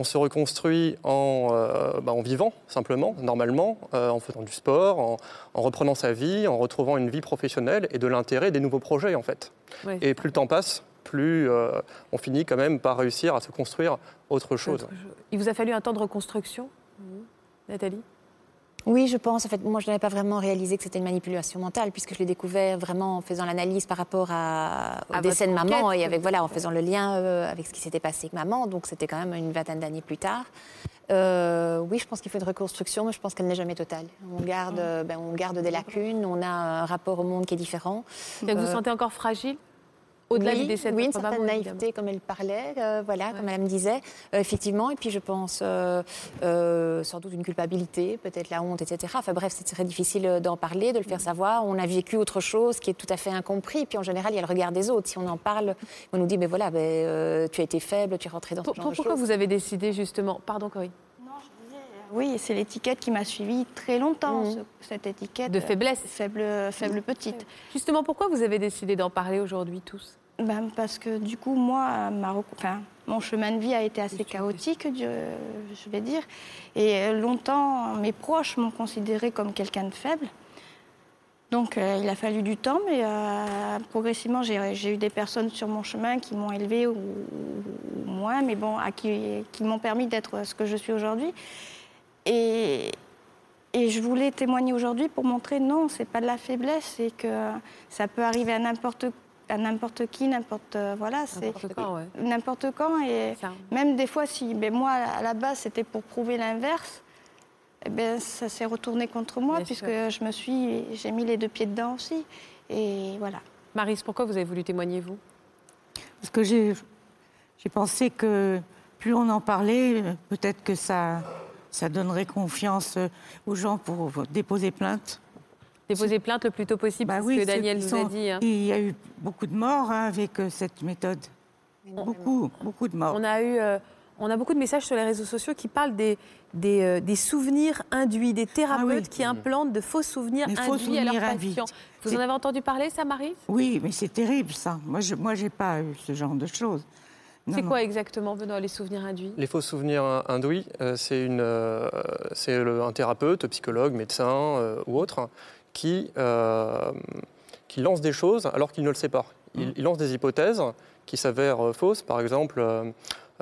On se reconstruit en, euh, bah, en vivant, simplement, normalement, euh, en faisant du sport, en, en reprenant sa vie, en retrouvant une vie professionnelle et de l'intérêt des nouveaux projets, en fait. Et plus le temps passe, plus euh, on finit quand même par réussir à se construire autre chose. Il vous a fallu un temps de reconstruction, Nathalie? Oui, je pense. En fait, moi, je n'avais pas vraiment réalisé que c'était une manipulation mentale, puisque je l'ai découvert vraiment en faisant l'analyse par rapport à, au À décès de maman enquête. et avec voilà, en faisant le lien euh, avec ce qui s'était passé avec maman. Donc, c'était quand même une vingtaine d'années plus tard. Euh, oui, je pense qu'il faut une reconstruction, mais je pense qu'elle n'est jamais totale. On garde, euh, ben, on garde des lacunes, on a un rapport au monde qui est différent. Donc vous Euh, vous sentez encore fragile? Au-delà oui, du décès de oui, une certaine naïveté, évidemment. comme elle parlait, euh, voilà, comme elle me disait, euh, effectivement. Et puis, je pense euh, sans doute une culpabilité, peut-être la honte, etc. Enfin bref, c'est très difficile d'en parler, de le faire savoir. On a vécu autre chose qui est tout à fait incompris. Puis en général, il y a le regard des autres. Si on en parle, on nous dit, mais voilà, ben, tu as été faible, tu es rentré dans ce Pour- genre Pourquoi vous avez décidé justement Pardon, Corinne. Oui, c'est l'étiquette qui m'a suivie très longtemps, ce- cette étiquette. De faiblesse. Faible, faible petite. Justement, pourquoi vous avez décidé d'en parler aujourd'hui tous? Ben, parce que du coup, moi, ma rec- enfin, mon chemin de vie a été assez chaotique, je vais dire. Et euh, longtemps, mes proches m'ont considérée comme quelqu'un de faible. Donc, euh, il a fallu du temps, mais euh, progressivement, j'ai eu des personnes sur mon chemin qui m'ont élevée ou, ou moins, mais bon, à qui, qui m'ont permis d'être ce que je suis aujourd'hui. Et, et je voulais témoigner aujourd'hui pour montrer non, c'est pas de la faiblesse, c'est que ça peut arriver à n'importe à n'importe qui, n'importe euh, voilà, c'est N'importe quand, ouais. n'importe quand et Ça. même des fois si ben moi à la base c'était pour prouver l'inverse, eh ben ça s'est retourné contre moi Bien puisque sûr. je me suis j'ai mis les deux pieds dedans aussi et voilà. Maris, pourquoi vous avez voulu témoigner, vous? Parce que j'ai j'ai pensé que plus on en parlait, peut-être que ça, ça donnerait confiance euh, aux gens pour déposer plainte. Déposer plainte le plus tôt possible, Bah c'est oui, ce que Daniel nous a dit. hein. Il y a eu beaucoup de morts hein, avec euh, cette méthode. Beaucoup, beaucoup de morts. On a eu, euh, on a beaucoup de messages sur les réseaux sociaux qui parlent des, des, euh, des souvenirs induits, des thérapeutes Ah oui. qui implantent de faux souvenirs Des faux induits à leurs induits. patients. Vous en avez entendu parler, ça, Marie? Oui, mais c'est terrible ça. Moi, je moi, j'ai pas eu ce genre de choses. C'est non. quoi exactement, Benoît, les souvenirs induits? Les faux souvenirs induits, euh, c'est une, euh, c'est le- un thérapeute, psychologue, médecin euh, ou autre qui, euh, qui lance des choses alors qu'il ne le sait pas. Il, il lance des hypothèses qui s'avèrent euh, fausses. Par exemple, euh,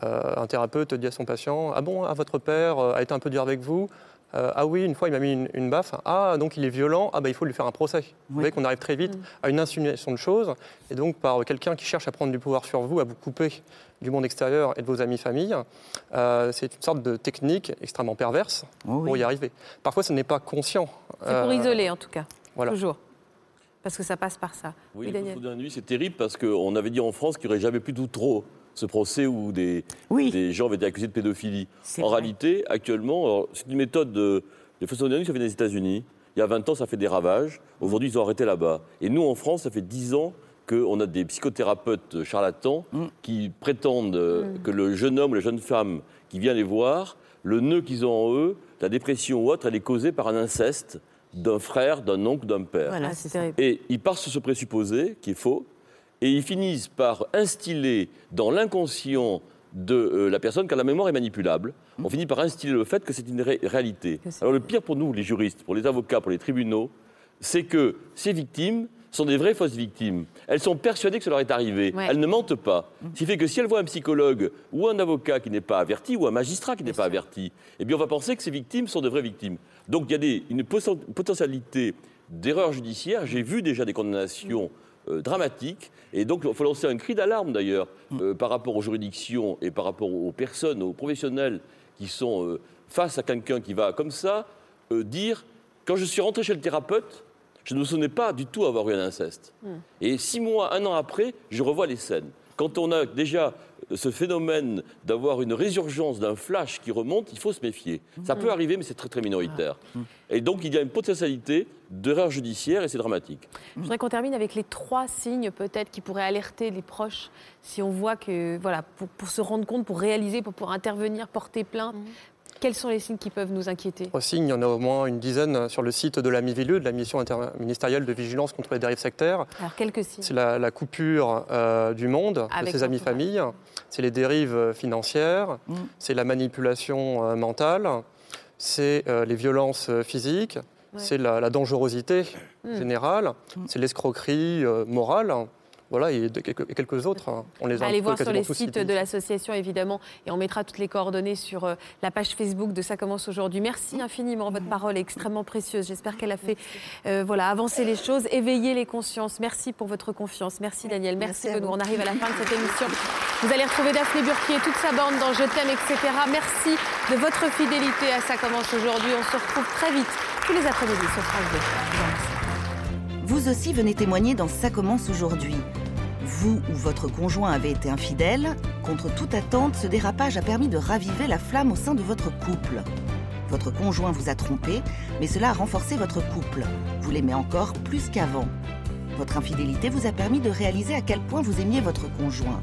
euh, un thérapeute dit à son patient Ah bon, ah, votre père euh, a été un peu dur avec vous Euh, Ah oui, une fois il m'a mis une, une baffe. Ah, donc il est violent. Ah, bah, il faut lui faire un procès. Vous voyez qu'on arrive très vite à une insinuation de choses. Et donc, par quelqu'un qui cherche à prendre du pouvoir sur vous, à vous couper du monde extérieur et de vos amis familles, euh, c'est une sorte de technique extrêmement perverse Oh pour oui. y arriver. Parfois, ce n'est pas conscient. C'est pour Euh, isoler, en tout cas. voilà. Toujours. Parce que ça passe par ça. Oui, Oui, le d'un nuit, c'est terrible parce qu'on avait dit en France qu'il n'y aurait jamais plus d'outreau, ce procès où des, Oui. des gens avaient été accusés de pédophilie. En vrai. réalité, actuellement, c'est une méthode de. Les fausses nuit, ça fait des États-Unis. Il y a 20 ans, ça fait des ravages. Aujourd'hui, ils ont arrêté là-bas. Et nous, en France, ça fait 10 ans qu'on a des psychothérapeutes charlatans Mm. qui prétendent euh, que le jeune homme ou la jeune femme qui vient les voir, le nœud qu'ils ont en eux, la dépression ou autre, elle est causée par un inceste d'un frère, d'un oncle, d'un père. Voilà, Ah, c'est terrible. Et ils partent sur ce présupposé, qui est faux, et ils finissent par instiller dans l'inconscient de euh, la personne, car la mémoire est manipulable, on finit par instiller le fait que c'est une ré- réalité. Alors le pire pour nous, les juristes, pour les avocats, pour les tribunaux, c'est que ces victimes sont des vraies fausses victimes. Elles sont persuadées que ça leur est arrivé. Ouais. Elles ne mentent pas. Ce qui fait que si elles voient un psychologue ou un avocat qui n'est pas averti, ou un magistrat qui n'est pas averti, eh bien on va penser que ces victimes sont de vraies victimes. Donc il y a des- une poten- potentialité d'erreur judiciaire. J'ai vu déjà des condamnations euh, dramatiques. Et donc il faut lancer un cri d'alarme d'ailleurs euh, par rapport aux juridictions et par rapport aux personnes, aux professionnels qui sont euh, face à quelqu'un qui va comme ça dire quand je suis rentré chez le thérapeute, je ne me souvenais pas du tout avoir eu un inceste. Et six mois, un an après, je revois les scènes. Quand on a déjà ce phénomène d'avoir une résurgence d'un flash qui remonte, il faut se méfier. Ça peut arriver, mais c'est très très minoritaire. Et donc il y a une potentialité d'erreur judiciaire et c'est dramatique. Je voudrais qu'on termine avec les trois signes peut-être qui pourraient alerter les proches si on voit que, voilà, pour, pour se rendre compte, pour réaliser, pour pouvoir intervenir, porter plainte. Quels sont les signes qui peuvent nous inquiéter? Signes, il y en a au moins une dizaine sur le site de la MIVILU, de la mission interministérielle de vigilance contre les dérives sectaires. Alors, quelques signes. C'est la, la coupure euh, du monde, Avec de ses amis familles. C'est les dérives euh, financières. Mm. C'est la manipulation euh, mentale. C'est euh, les violences physiques. Ouais. C'est la, la dangerosité Mm. générale. Mm. C'est l'escroquerie morale. Voilà, et, de- quelques, et quelques autres. hein. On les a Allez voir sur les sites cités de l'association, évidemment, et on mettra toutes les coordonnées sur euh, la page Facebook de Ça commence aujourd'hui. Merci infiniment, votre parole est extrêmement précieuse. J'espère qu'elle a fait euh, voilà, avancer les choses, éveiller les consciences. Merci pour votre confiance. Merci Daniel, merci, Benoît. On arrive à la fin de cette émission. Vous allez retrouver Daphné Burki et toute sa bande dans Je t'aime, etc. Merci de votre fidélité à Ça commence aujourd'hui. On se retrouve très vite tous les après-midi sur France 2. Vous aussi venez témoigner dans Ça commence aujourd'hui. Vous ou votre conjoint avez été infidèle, contre toute attente, ce dérapage a permis de raviver la flamme au sein de votre couple. Votre conjoint vous a trompé, mais cela a renforcé votre couple. Vous l'aimez encore plus qu'avant. Votre infidélité vous a permis de réaliser à quel point vous aimiez votre conjoint.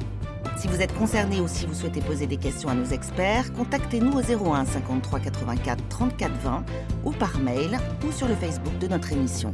Si vous êtes concerné ou si vous souhaitez poser des questions à nos experts, contactez-nous au 01 53 84 34 20 ou par mail ou sur le Facebook de notre émission.